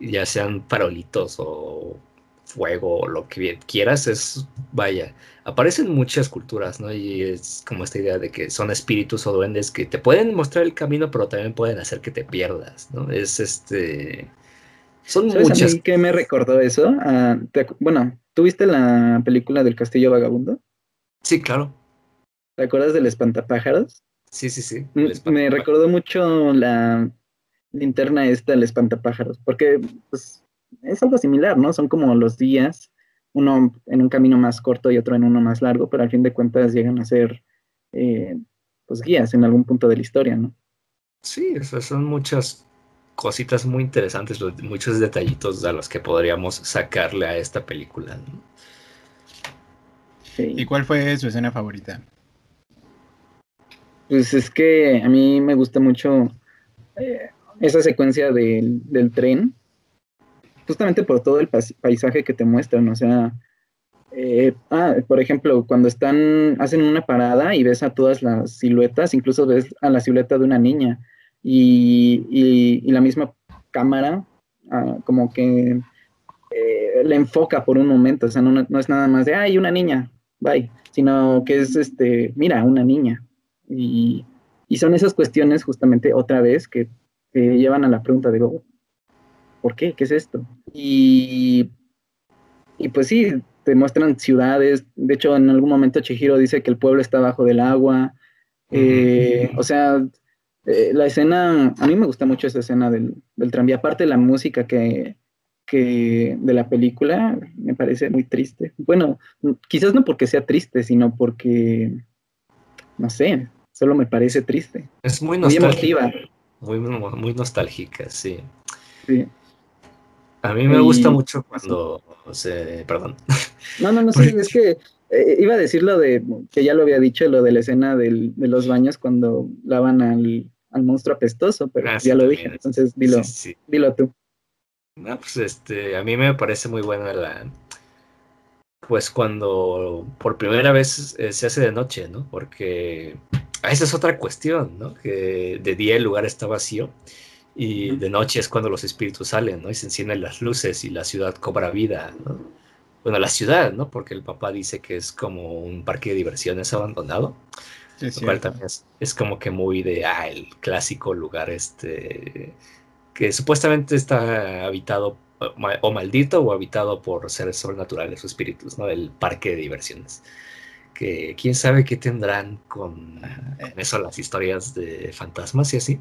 ya sean farolitos o fuego o lo que quieras, es, vaya, aparecen muchas culturas, ¿no? Y es como esta idea de que son espíritus o duendes que te pueden mostrar el camino, pero también pueden hacer que te pierdas, ¿no? Es este... Son ¿Sabes a muchas... mí qué me recordó eso? Ah, te bueno, ¿tuviste la película del Castillo Vagabundo? Sí, claro. ¿Te acuerdas del espantapájaros? Sí, sí, sí. Me recordó mucho la linterna esta del espantapájaros, porque pues, es algo similar, ¿no? Son como los días, uno en un camino más corto y otro en uno más largo, pero al fin de cuentas llegan a ser eh, pues guías en algún punto de la historia, ¿no? Sí, o sea, son muchas cositas muy interesantes, muchos detallitos a los que podríamos sacarle a esta película. ¿no? Sí. ¿Y cuál fue su escena favorita? Pues es que a mí me gusta mucho eh, esa secuencia del, del tren, justamente por todo el paisaje que te muestran, o sea, eh, ah, por ejemplo, cuando están, hacen una parada y ves a todas las siluetas, incluso ves a la silueta de una niña y, y- y la misma cámara ah, como que eh, le enfoca por un momento, o sea, no, no es nada más de, ay, una niña, bye, sino que es, este, mira, una niña. Y, y son esas cuestiones justamente otra vez que te llevan a la pregunta de, oh, ¿por qué? ¿Qué es esto? Y, y pues sí, te muestran ciudades. De hecho, en algún momento Chihiro dice que el pueblo está bajo del agua. Eh, o sea, eh, la escena, a mí me gusta mucho esa escena del, del tranvía. Aparte, la música que, que de la película me parece muy triste. Bueno, quizás no porque sea triste, sino porque, no sé, solo me parece triste. Es muy Muy nostálgica. emotiva. Muy, muy nostálgica, sí. Sí. A mí me Y- gusta mucho cuando se... Perdón. No, no, no, sí, es que eh, iba a decir lo de, que ya lo había dicho, lo de la escena del- de los baños cuando lavan al, al monstruo apestoso, pero Ah, sí, ya lo también. dije, entonces dilo, Sí, sí. dilo tú. No, pues este, a mí me parece muy buena la, pues cuando por primera vez eh, se hace de noche, ¿no? Porque esa es otra cuestión, ¿no? Que de día el lugar está vacío y de noche es cuando los espíritus salen, ¿no? Y se encienden las luces y la ciudad cobra vida, ¿no? Bueno, la ciudad, ¿no? Porque el papá dice que es como un parque de diversiones abandonado. Sí, lo cual también es, como que muy de, ah, el clásico lugar este, que supuestamente está habitado o maldito o habitado por seres sobrenaturales o espíritus, ¿no? El parque de diversiones. Que quién sabe qué tendrán con, eh. eso las historias de fantasmas y así.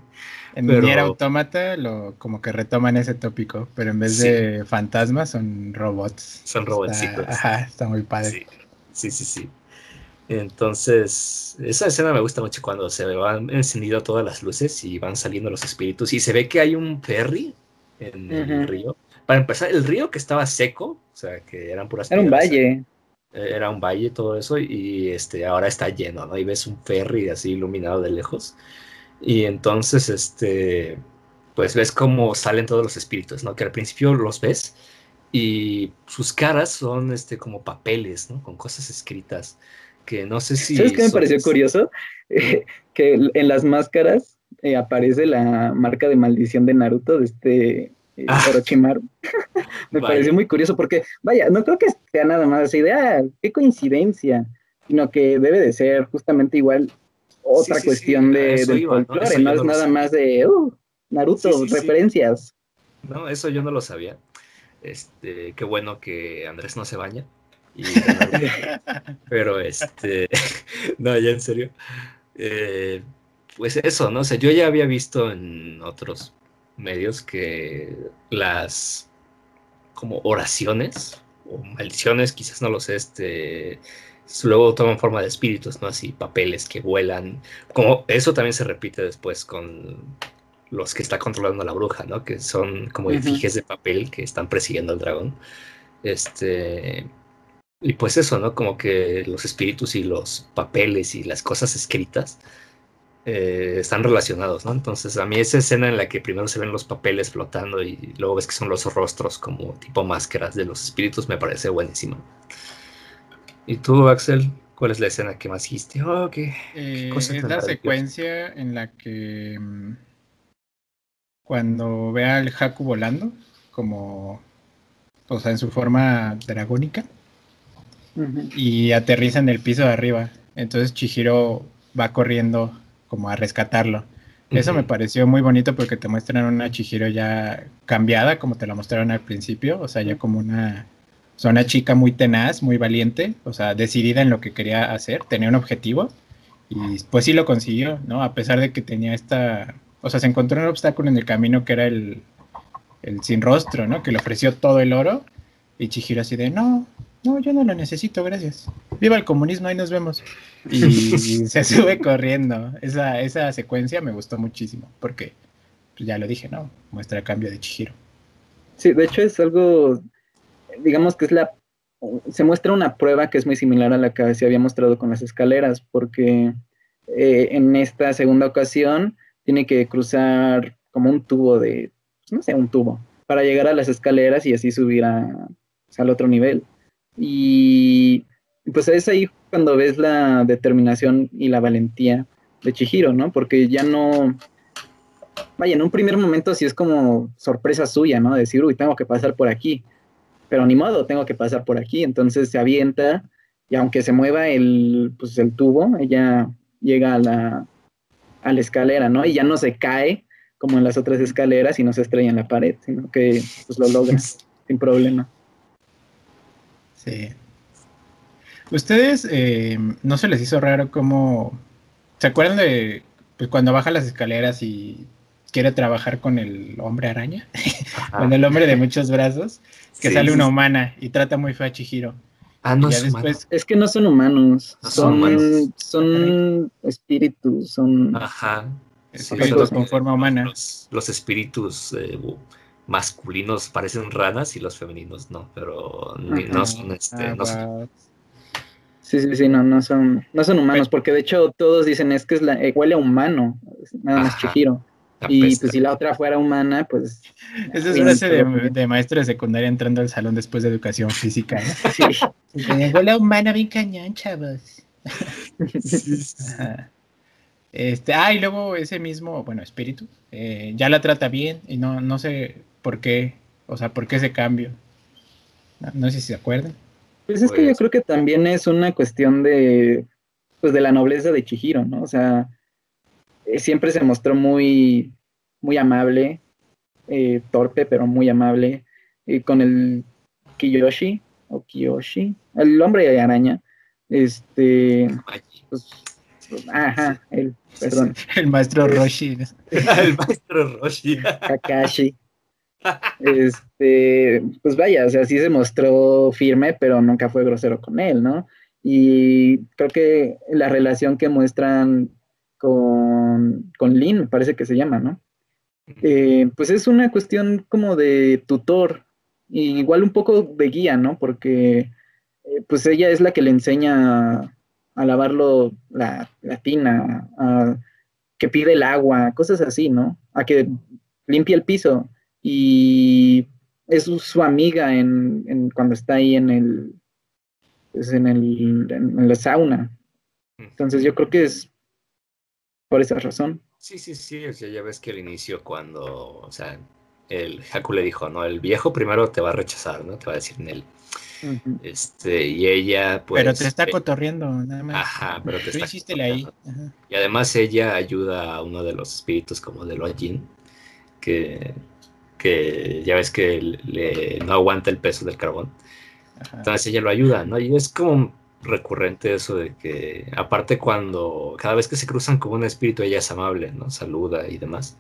En pero... Nier Automata lo, como que retoman ese tópico, pero en vez de fantasmas son robots. Son robotcitos. ajá, está muy padre. Sí, sí, sí, Entonces, esa escena me gusta mucho cuando se van encendido todas las luces y van saliendo los espíritus y se ve que hay un ferry en el río para empezar, el río que estaba seco, o sea, que eran puras Era un valle. Era un valle todo eso y este ahora está lleno, ¿no? Y ves un ferry así iluminado de lejos. Y entonces, este, pues ves cómo salen todos los espíritus, ¿no? Que al principio los ves y sus caras son, este, como papeles, ¿no? Con cosas escritas que no sé si... ¿Sabes qué me pareció curioso? que en las máscaras eh, aparece la marca de maldición de Naruto, de este ah. Orochimaru. me pareció muy curioso porque, vaya, no creo que sea nada más así de, ah, qué coincidencia, sino que debe de ser justamente igual otra cuestión de, del folclore, no, es nada más de, uh, Naruto, referencias. No, eso yo no lo sabía. Este, qué bueno que Andrés no se baña. pero este, no, ya en serio. Eh, pues eso, no sé, yo ya había visto en otros medios que las como oraciones o maldiciones, quizás no lo sé, este, luego toman forma de espíritus, ¿no? Así, papeles que vuelan. Como eso también se repite después con los que está controlando la bruja, ¿no? Que son como efigies de papel que están persiguiendo al dragón. Este. Y pues eso, ¿no? Como que los espíritus y los papeles y las cosas escritas eh, están relacionados, ¿no? Entonces, a mí esa escena en la que primero se ven los papeles flotando y luego ves que son los rostros como tipo máscaras de los espíritus me parece buenísimo. ¿Y tú, Axel? ¿Cuál es la escena que más dijiste? Oh, ¿qué, eh, es la secuencia en la que mm, cuando ve al Haku volando, como, o sea, en su forma dragónica, y aterriza en el piso de arriba. Entonces Chihiro va corriendo como a rescatarlo. Eso me pareció muy bonito porque te muestran una Chihiro ya cambiada, como te la mostraron al principio, o sea, ya como una, o una chica muy tenaz, muy valiente, o sea, decidida en lo que quería hacer, tenía un objetivo y pues sí lo consiguió, ¿no? A pesar de que tenía esta, o sea, se encontró un obstáculo en el camino que era el, el sin rostro, ¿no? Que le ofreció todo el oro y Chihiro así de, no, no, yo no lo necesito, gracias. Viva el comunismo, ahí nos vemos. Y se sube corriendo. Esa, esa secuencia me gustó muchísimo, porque pues, ya lo dije, ¿no? Muestra el cambio de Chihiro. Sí, de hecho es algo, digamos que es la, se muestra una prueba que es muy similar a la que se había mostrado con las escaleras, porque eh, en esta segunda ocasión tiene que cruzar como un tubo de, pues, no sé, un tubo, para llegar a las escaleras y así subir a, pues, al otro nivel. Y pues es ahí cuando ves la determinación y la valentía de Chihiro, ¿no? Porque ya no, vaya, en un primer momento sí es como sorpresa suya, ¿no? Decir, uy, tengo que pasar por aquí, pero ni modo, tengo que pasar por aquí, entonces se avienta y aunque se mueva el, pues, el tubo, ella llega a la, a la escalera, ¿no? Y ya no se cae como en las otras escaleras y no se estrella en la pared, sino que pues lo logra sin problema. Sí. ¿Ustedes eh, no se les hizo raro cómo... ¿Se acuerdan de pues, cuando baja las escaleras y quiere trabajar con el hombre araña? con el hombre de muchos brazos, que sale una humana y trata muy feo a Chihiro. Ah, no es después... Es que no son humanos, son, son, espíritus, son... Ajá. Espíritus con forma humana. Los, espíritus eh, masculinos parecen ranas y los femeninos no, pero no son este, ah, Sí, sí, sí, no, no son, no son humanos, porque de hecho todos dicen es que es la, eh, huele a humano, nada más Chihiro. Y pues si la otra fuera humana, pues... Esa es frase de, de, maestro de secundaria entrando al salón después de educación física. Sí. llegó la humana bien cañón, chavos. Este, ah, y luego ese mismo, bueno, espíritu, eh, ya la trata bien y no, no sé por qué, o sea, por qué ese cambio. No, sé si se acuerdan. Pues es que yo pues creo que también es una cuestión de, pues de la nobleza de Chihiro, ¿no? O sea, eh, siempre se mostró muy, muy amable, eh, torpe, pero muy amable, con el Kiyoshi, o Kiyoshi, el hombre de araña, este, pues, ajá, el, perdón. El maestro Roshi. el maestro Roshi. Kakashi. Este, pues vaya, o sea, sí se mostró firme, pero nunca fue grosero con él, ¿no? Y creo que la relación que muestran con, con me parece que se llama, ¿no? Eh, pues es una cuestión como de tutor, y igual un poco de guía, ¿no? Porque eh, pues ella es la que le enseña a lavarlo la, la tina, a que pide el agua, cosas así, ¿no? A que limpia el piso y es su, amiga en, cuando está ahí en el, pues, en el en, la sauna. Entonces yo creo que es por esa razón. Sí, sí, sí, o sea, ya ves que al inicio cuando, o sea, el Haku le dijo, no, el viejo primero te va a rechazar, ¿no? Te va a decir en él. Este, y ella, pues. Pero te está eh, cotorriendo, nada más. Ajá, pero te está. ahí. Y además ella ayuda a uno de los espíritus como de Lojin, que, que ya ves que le, no aguanta el peso del carbón. Entonces ella lo ayuda, ¿no? Y es como recurrente eso de que, aparte cuando, cada vez que se cruzan con un espíritu, ella es amable, ¿no? Saluda y demás.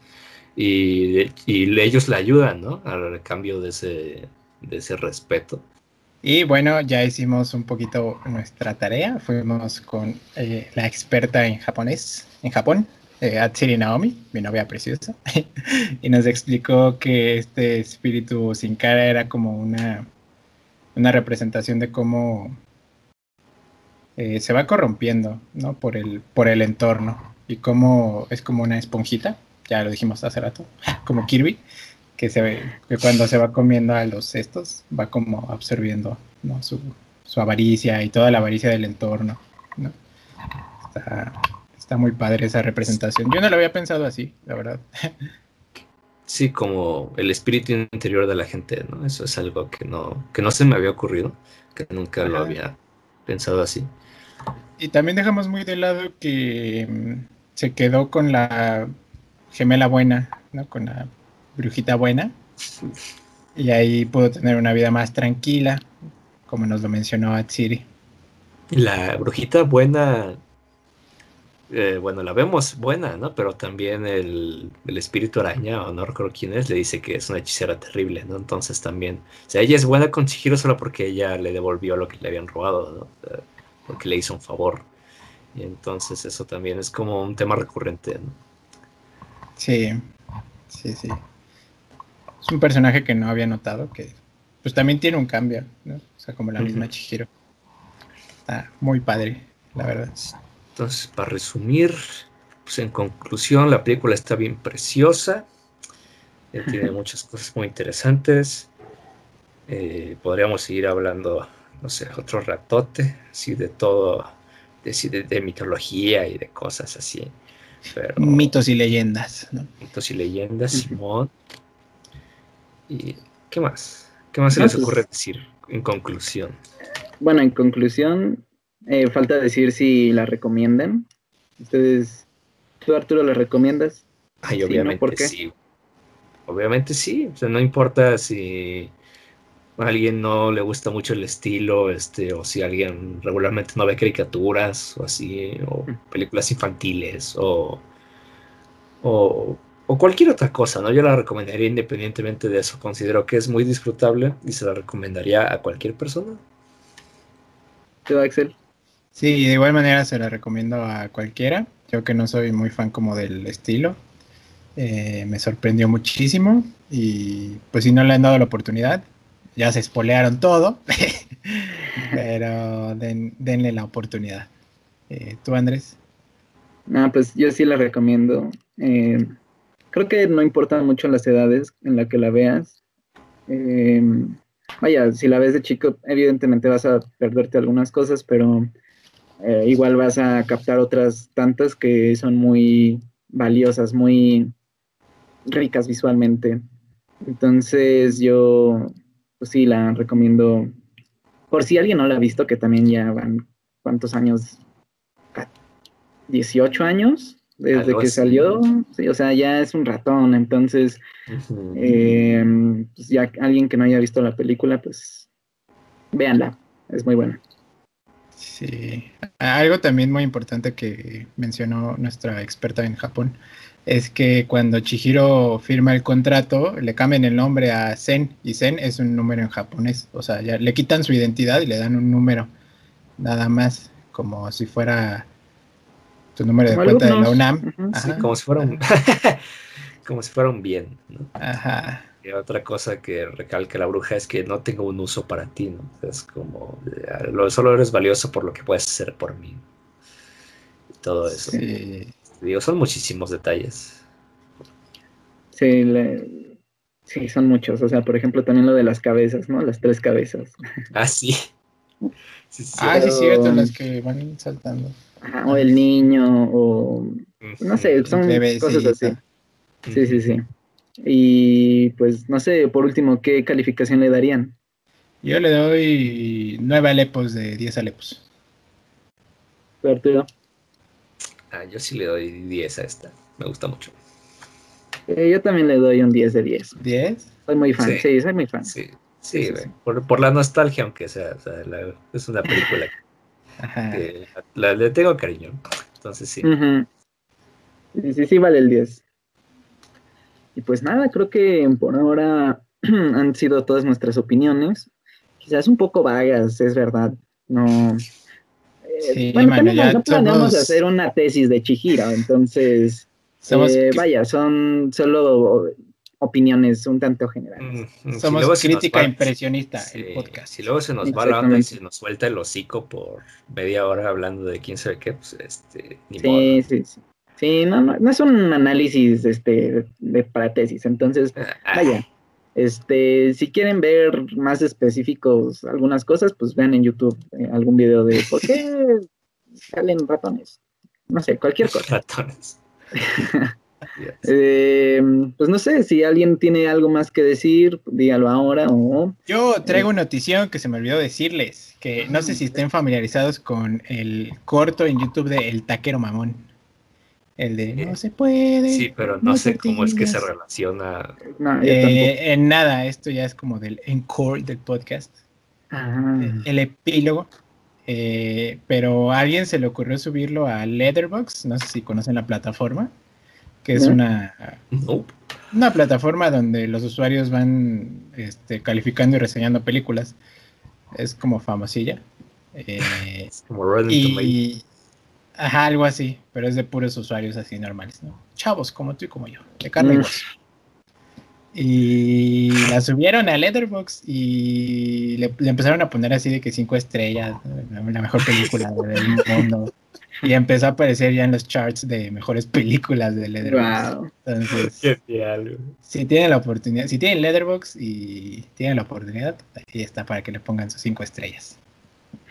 Y, y ellos le ayudan, ¿no? Al cambio de ese, de ese respeto. Y bueno, ya hicimos un poquito nuestra tarea. Fuimos con eh, la experta en japonés, en Japón, eh, Atsiri Naomi, mi novia preciosa, y nos explicó que este espíritu sin cara era como una, una representación de cómo eh, se va corrompiendo ¿no? por, el, por el entorno y cómo es como una esponjita, ya lo dijimos hace rato, como Kirby que se ve que cuando se va comiendo a los cestos va como absorbiendo su, avaricia y toda la avaricia del entorno está, muy padre esa representación. Yo no lo había pensado así la verdad. Sí como el espíritu interior de la gente no eso es algo que no que no se me había ocurrido que nunca lo había pensado así. Y también dejamos muy de lado que mm, se quedó con la gemela buena no con la brujita buena. Y ahí pudo tener una vida más tranquila, como nos lo mencionó Atsiri. La brujita buena, eh, bueno, la vemos buena, ¿no? Pero también el, espíritu araña, o no recuerdo quién es, le dice que es una hechicera terrible, ¿no? Entonces también, o sea, ella es buena con Chihiro solo porque ella le devolvió lo que le habían robado, ¿no? porque le hizo un favor. Y entonces eso también es como un tema recurrente, ¿no? Sí, sí, sí. Es un personaje que no había notado, que pues también tiene un cambio, ¿no? O sea, como la misma Chihiro. Está muy padre, la verdad. Entonces, para resumir, pues en conclusión, la película está bien preciosa. Eh, tiene muchas cosas muy interesantes. Eh, podríamos seguir hablando, no sé, otro ratote, así de todo, de, de, mitología y de cosas así. Mitos y leyendas. ¿no? Mitos y leyendas, Simón. ¿Y qué más? ¿Qué más se les pues, ocurre decir en conclusión? Bueno, en conclusión, eh, falta decir si la recomiendan. Ustedes, ¿tú Arturo la recomiendas? Ay, obviamente sí. Obviamente sí. O sea, no importa si a alguien no le gusta mucho el estilo, este, o si alguien regularmente no ve caricaturas o así, o películas infantiles, o, o o cualquier otra cosa, ¿no? Yo la recomendaría independientemente de eso. Considero que es muy disfrutable y se la recomendaría a cualquier persona. ¿Tú, Axel? Sí, de igual manera se la recomiendo a cualquiera. Yo que no soy muy fan como del estilo. Eh, me sorprendió muchísimo y pues si no le han dado la oportunidad, ya se espolearon todo, pero denle la oportunidad. Eh, ¿Tú, Andrés? No, pues yo sí la recomiendo. Eh, creo que no importa mucho las edades en las que la veas. Em, vaya, si la ves de chico, evidentemente vas a perderte algunas cosas, pero eh, igual vas a captar otras tantas que son muy valiosas, muy ricas visualmente. Entonces yo, pues sí, la recomiendo. Por si alguien no la ha visto, que también ya van, ¿cuántos años? 18 años desde que salió, sí, o sea, ya es un ratón, entonces, eh, pues ya alguien que no haya visto la película, pues véanla, es muy buena. Sí, algo también muy importante que mencionó nuestra experta en Japón es que cuando Chihiro firma el contrato, le cambian el nombre a Zen, y Zen es un número en japonés, o sea, ya le quitan su identidad y le dan un número, nada más, como si fuera tu número de cuenta de la UNAM. como si fuera un como si fuera un bien, Ajá. Y otra cosa que recalca la bruja es que no tengo un uso para ti, ¿no? Es como, solo eres valioso por lo que puedes hacer por mí. Y todo eso. Sí. Digo, son muchísimos detalles. Sí, sí, son muchos. O sea, por ejemplo, también lo de las cabezas, ¿no? Las tres cabezas. Ah, sí. sí, sí ah, sí, cierto, las que van saltando o el niño, o no sé, son cosas así. Sí, sí, sí. Y pues no sé, por último, ¿qué calificación le darían? Yo le doy nueve alepos de 10 alepos. Arturo. Ah, yo sí le doy 10 a esta. Me gusta mucho. Eh, yo también le doy un 10 de 10. ¿10? Soy muy fan, sí, soy muy fan. Sí, sí, Por, por, la nostalgia, aunque sea, o sea es una película le tengo cariño. Entonces sí. Sí, sí, vale el 10. Y pues nada, creo que por ahora han sido todas nuestras opiniones. Quizás un poco vagas, es verdad. No. Eh, bueno, también no planeamos hacer una tesis de Chihiro, entonces. Eh, vaya, son solo opiniones un tanto generales. Mm, Somos crítica impresionista el podcast. Si luego se nos va la onda y se nos suelta el hocico por media hora hablando de quién sabe qué, pues este, ni sí, sí, sí. Sí, no, no, es un análisis este, de, para tesis, entonces, ah. vaya, este, si quieren ver más específicos algunas cosas, pues vean en YouTube eh, algún video de por qué salen ratones. No sé, cualquier cosa. Ratones. Eh, pues no sé, si alguien tiene algo más que decir, dígalo ahora o... Yo traigo una notición que se me olvidó decirles, que no sé si estén familiarizados con el corto en YouTube de El Taquero Mamón. El de no se puede. Sí, pero no, sé cómo es que se relaciona. Eh, en nada, esto ya es como del encore del podcast. Ah. El epílogo. Eh, pero a alguien se le ocurrió subirlo a Letterboxd, no sé si conocen la plataforma que es una, una plataforma donde los usuarios van este, calificando y reseñando películas. Es como famosilla. Eh, es como y, Ajá, algo así, pero es de puros usuarios así normales, ¿no? Chavos como tú y como yo, de carne y la subieron a Letterboxd y le, empezaron a poner así de que cinco estrellas, la mejor película del mundo. Y empezó a aparecer ya en los charts de mejores películas de Letterboxd. Entonces, si tienen la oportunidad, si tienen Letterboxd y tienen la oportunidad, ahí está para que le pongan sus cinco estrellas.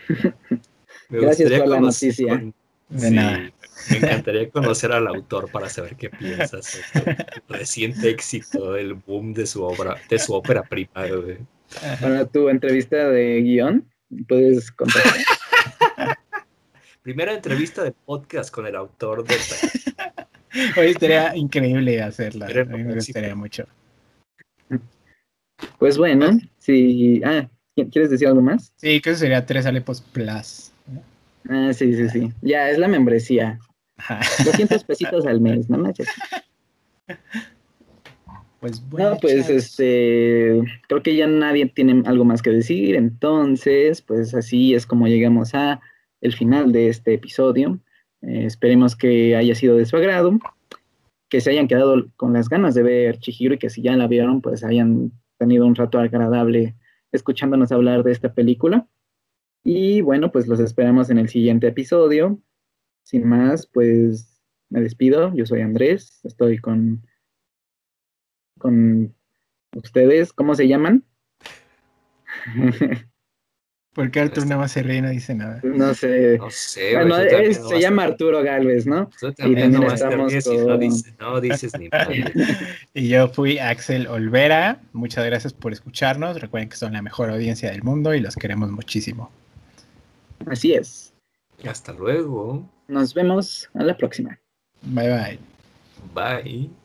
Gracias por la noticia. De nada. Me encantaría conocer al autor para saber qué piensas el reciente éxito, el boom de su obra, de su ópera prima. Para tu entrevista de guion, puedes contar. Primera entrevista de podcast con el autor de. Hoy estaría increíble hacerla. A mí me gustaría mucho. Pues bueno, si. Ah, ¿quieres decir algo más? Sí, que eso sería tres Alepos Plus. Ah, sí, sí, sí. Ya, es la membresía. 200 pesitos al mes, ¿no Pues bueno. No, pues este, creo que ya nadie tiene algo más que decir, entonces, pues así es como llegamos a el final de este episodio. Eh, esperemos que haya sido de su agrado, que se hayan quedado con las ganas de ver Chihiro y que si ya la vieron, pues hayan tenido un rato agradable escuchándonos hablar de esta película. Y bueno, pues los esperamos en el siguiente episodio. Sin más, pues me despido. Yo soy Andrés, estoy con con ustedes. ¿Cómo se llaman? ¿Por qué Arturo nada más se ríe y no dice nada? No sé. No sé, Bueno, es- no se llama Arturo Galvez, ¿no? tú y también no estamos y no con- dices, no dices ni. Y yo fui Axel Olvera. Muchas gracias por escucharnos. Recuerden que son la mejor audiencia del mundo y los queremos muchísimo. Así es. Hasta luego. Nos vemos a la próxima. Bye bye. Bye.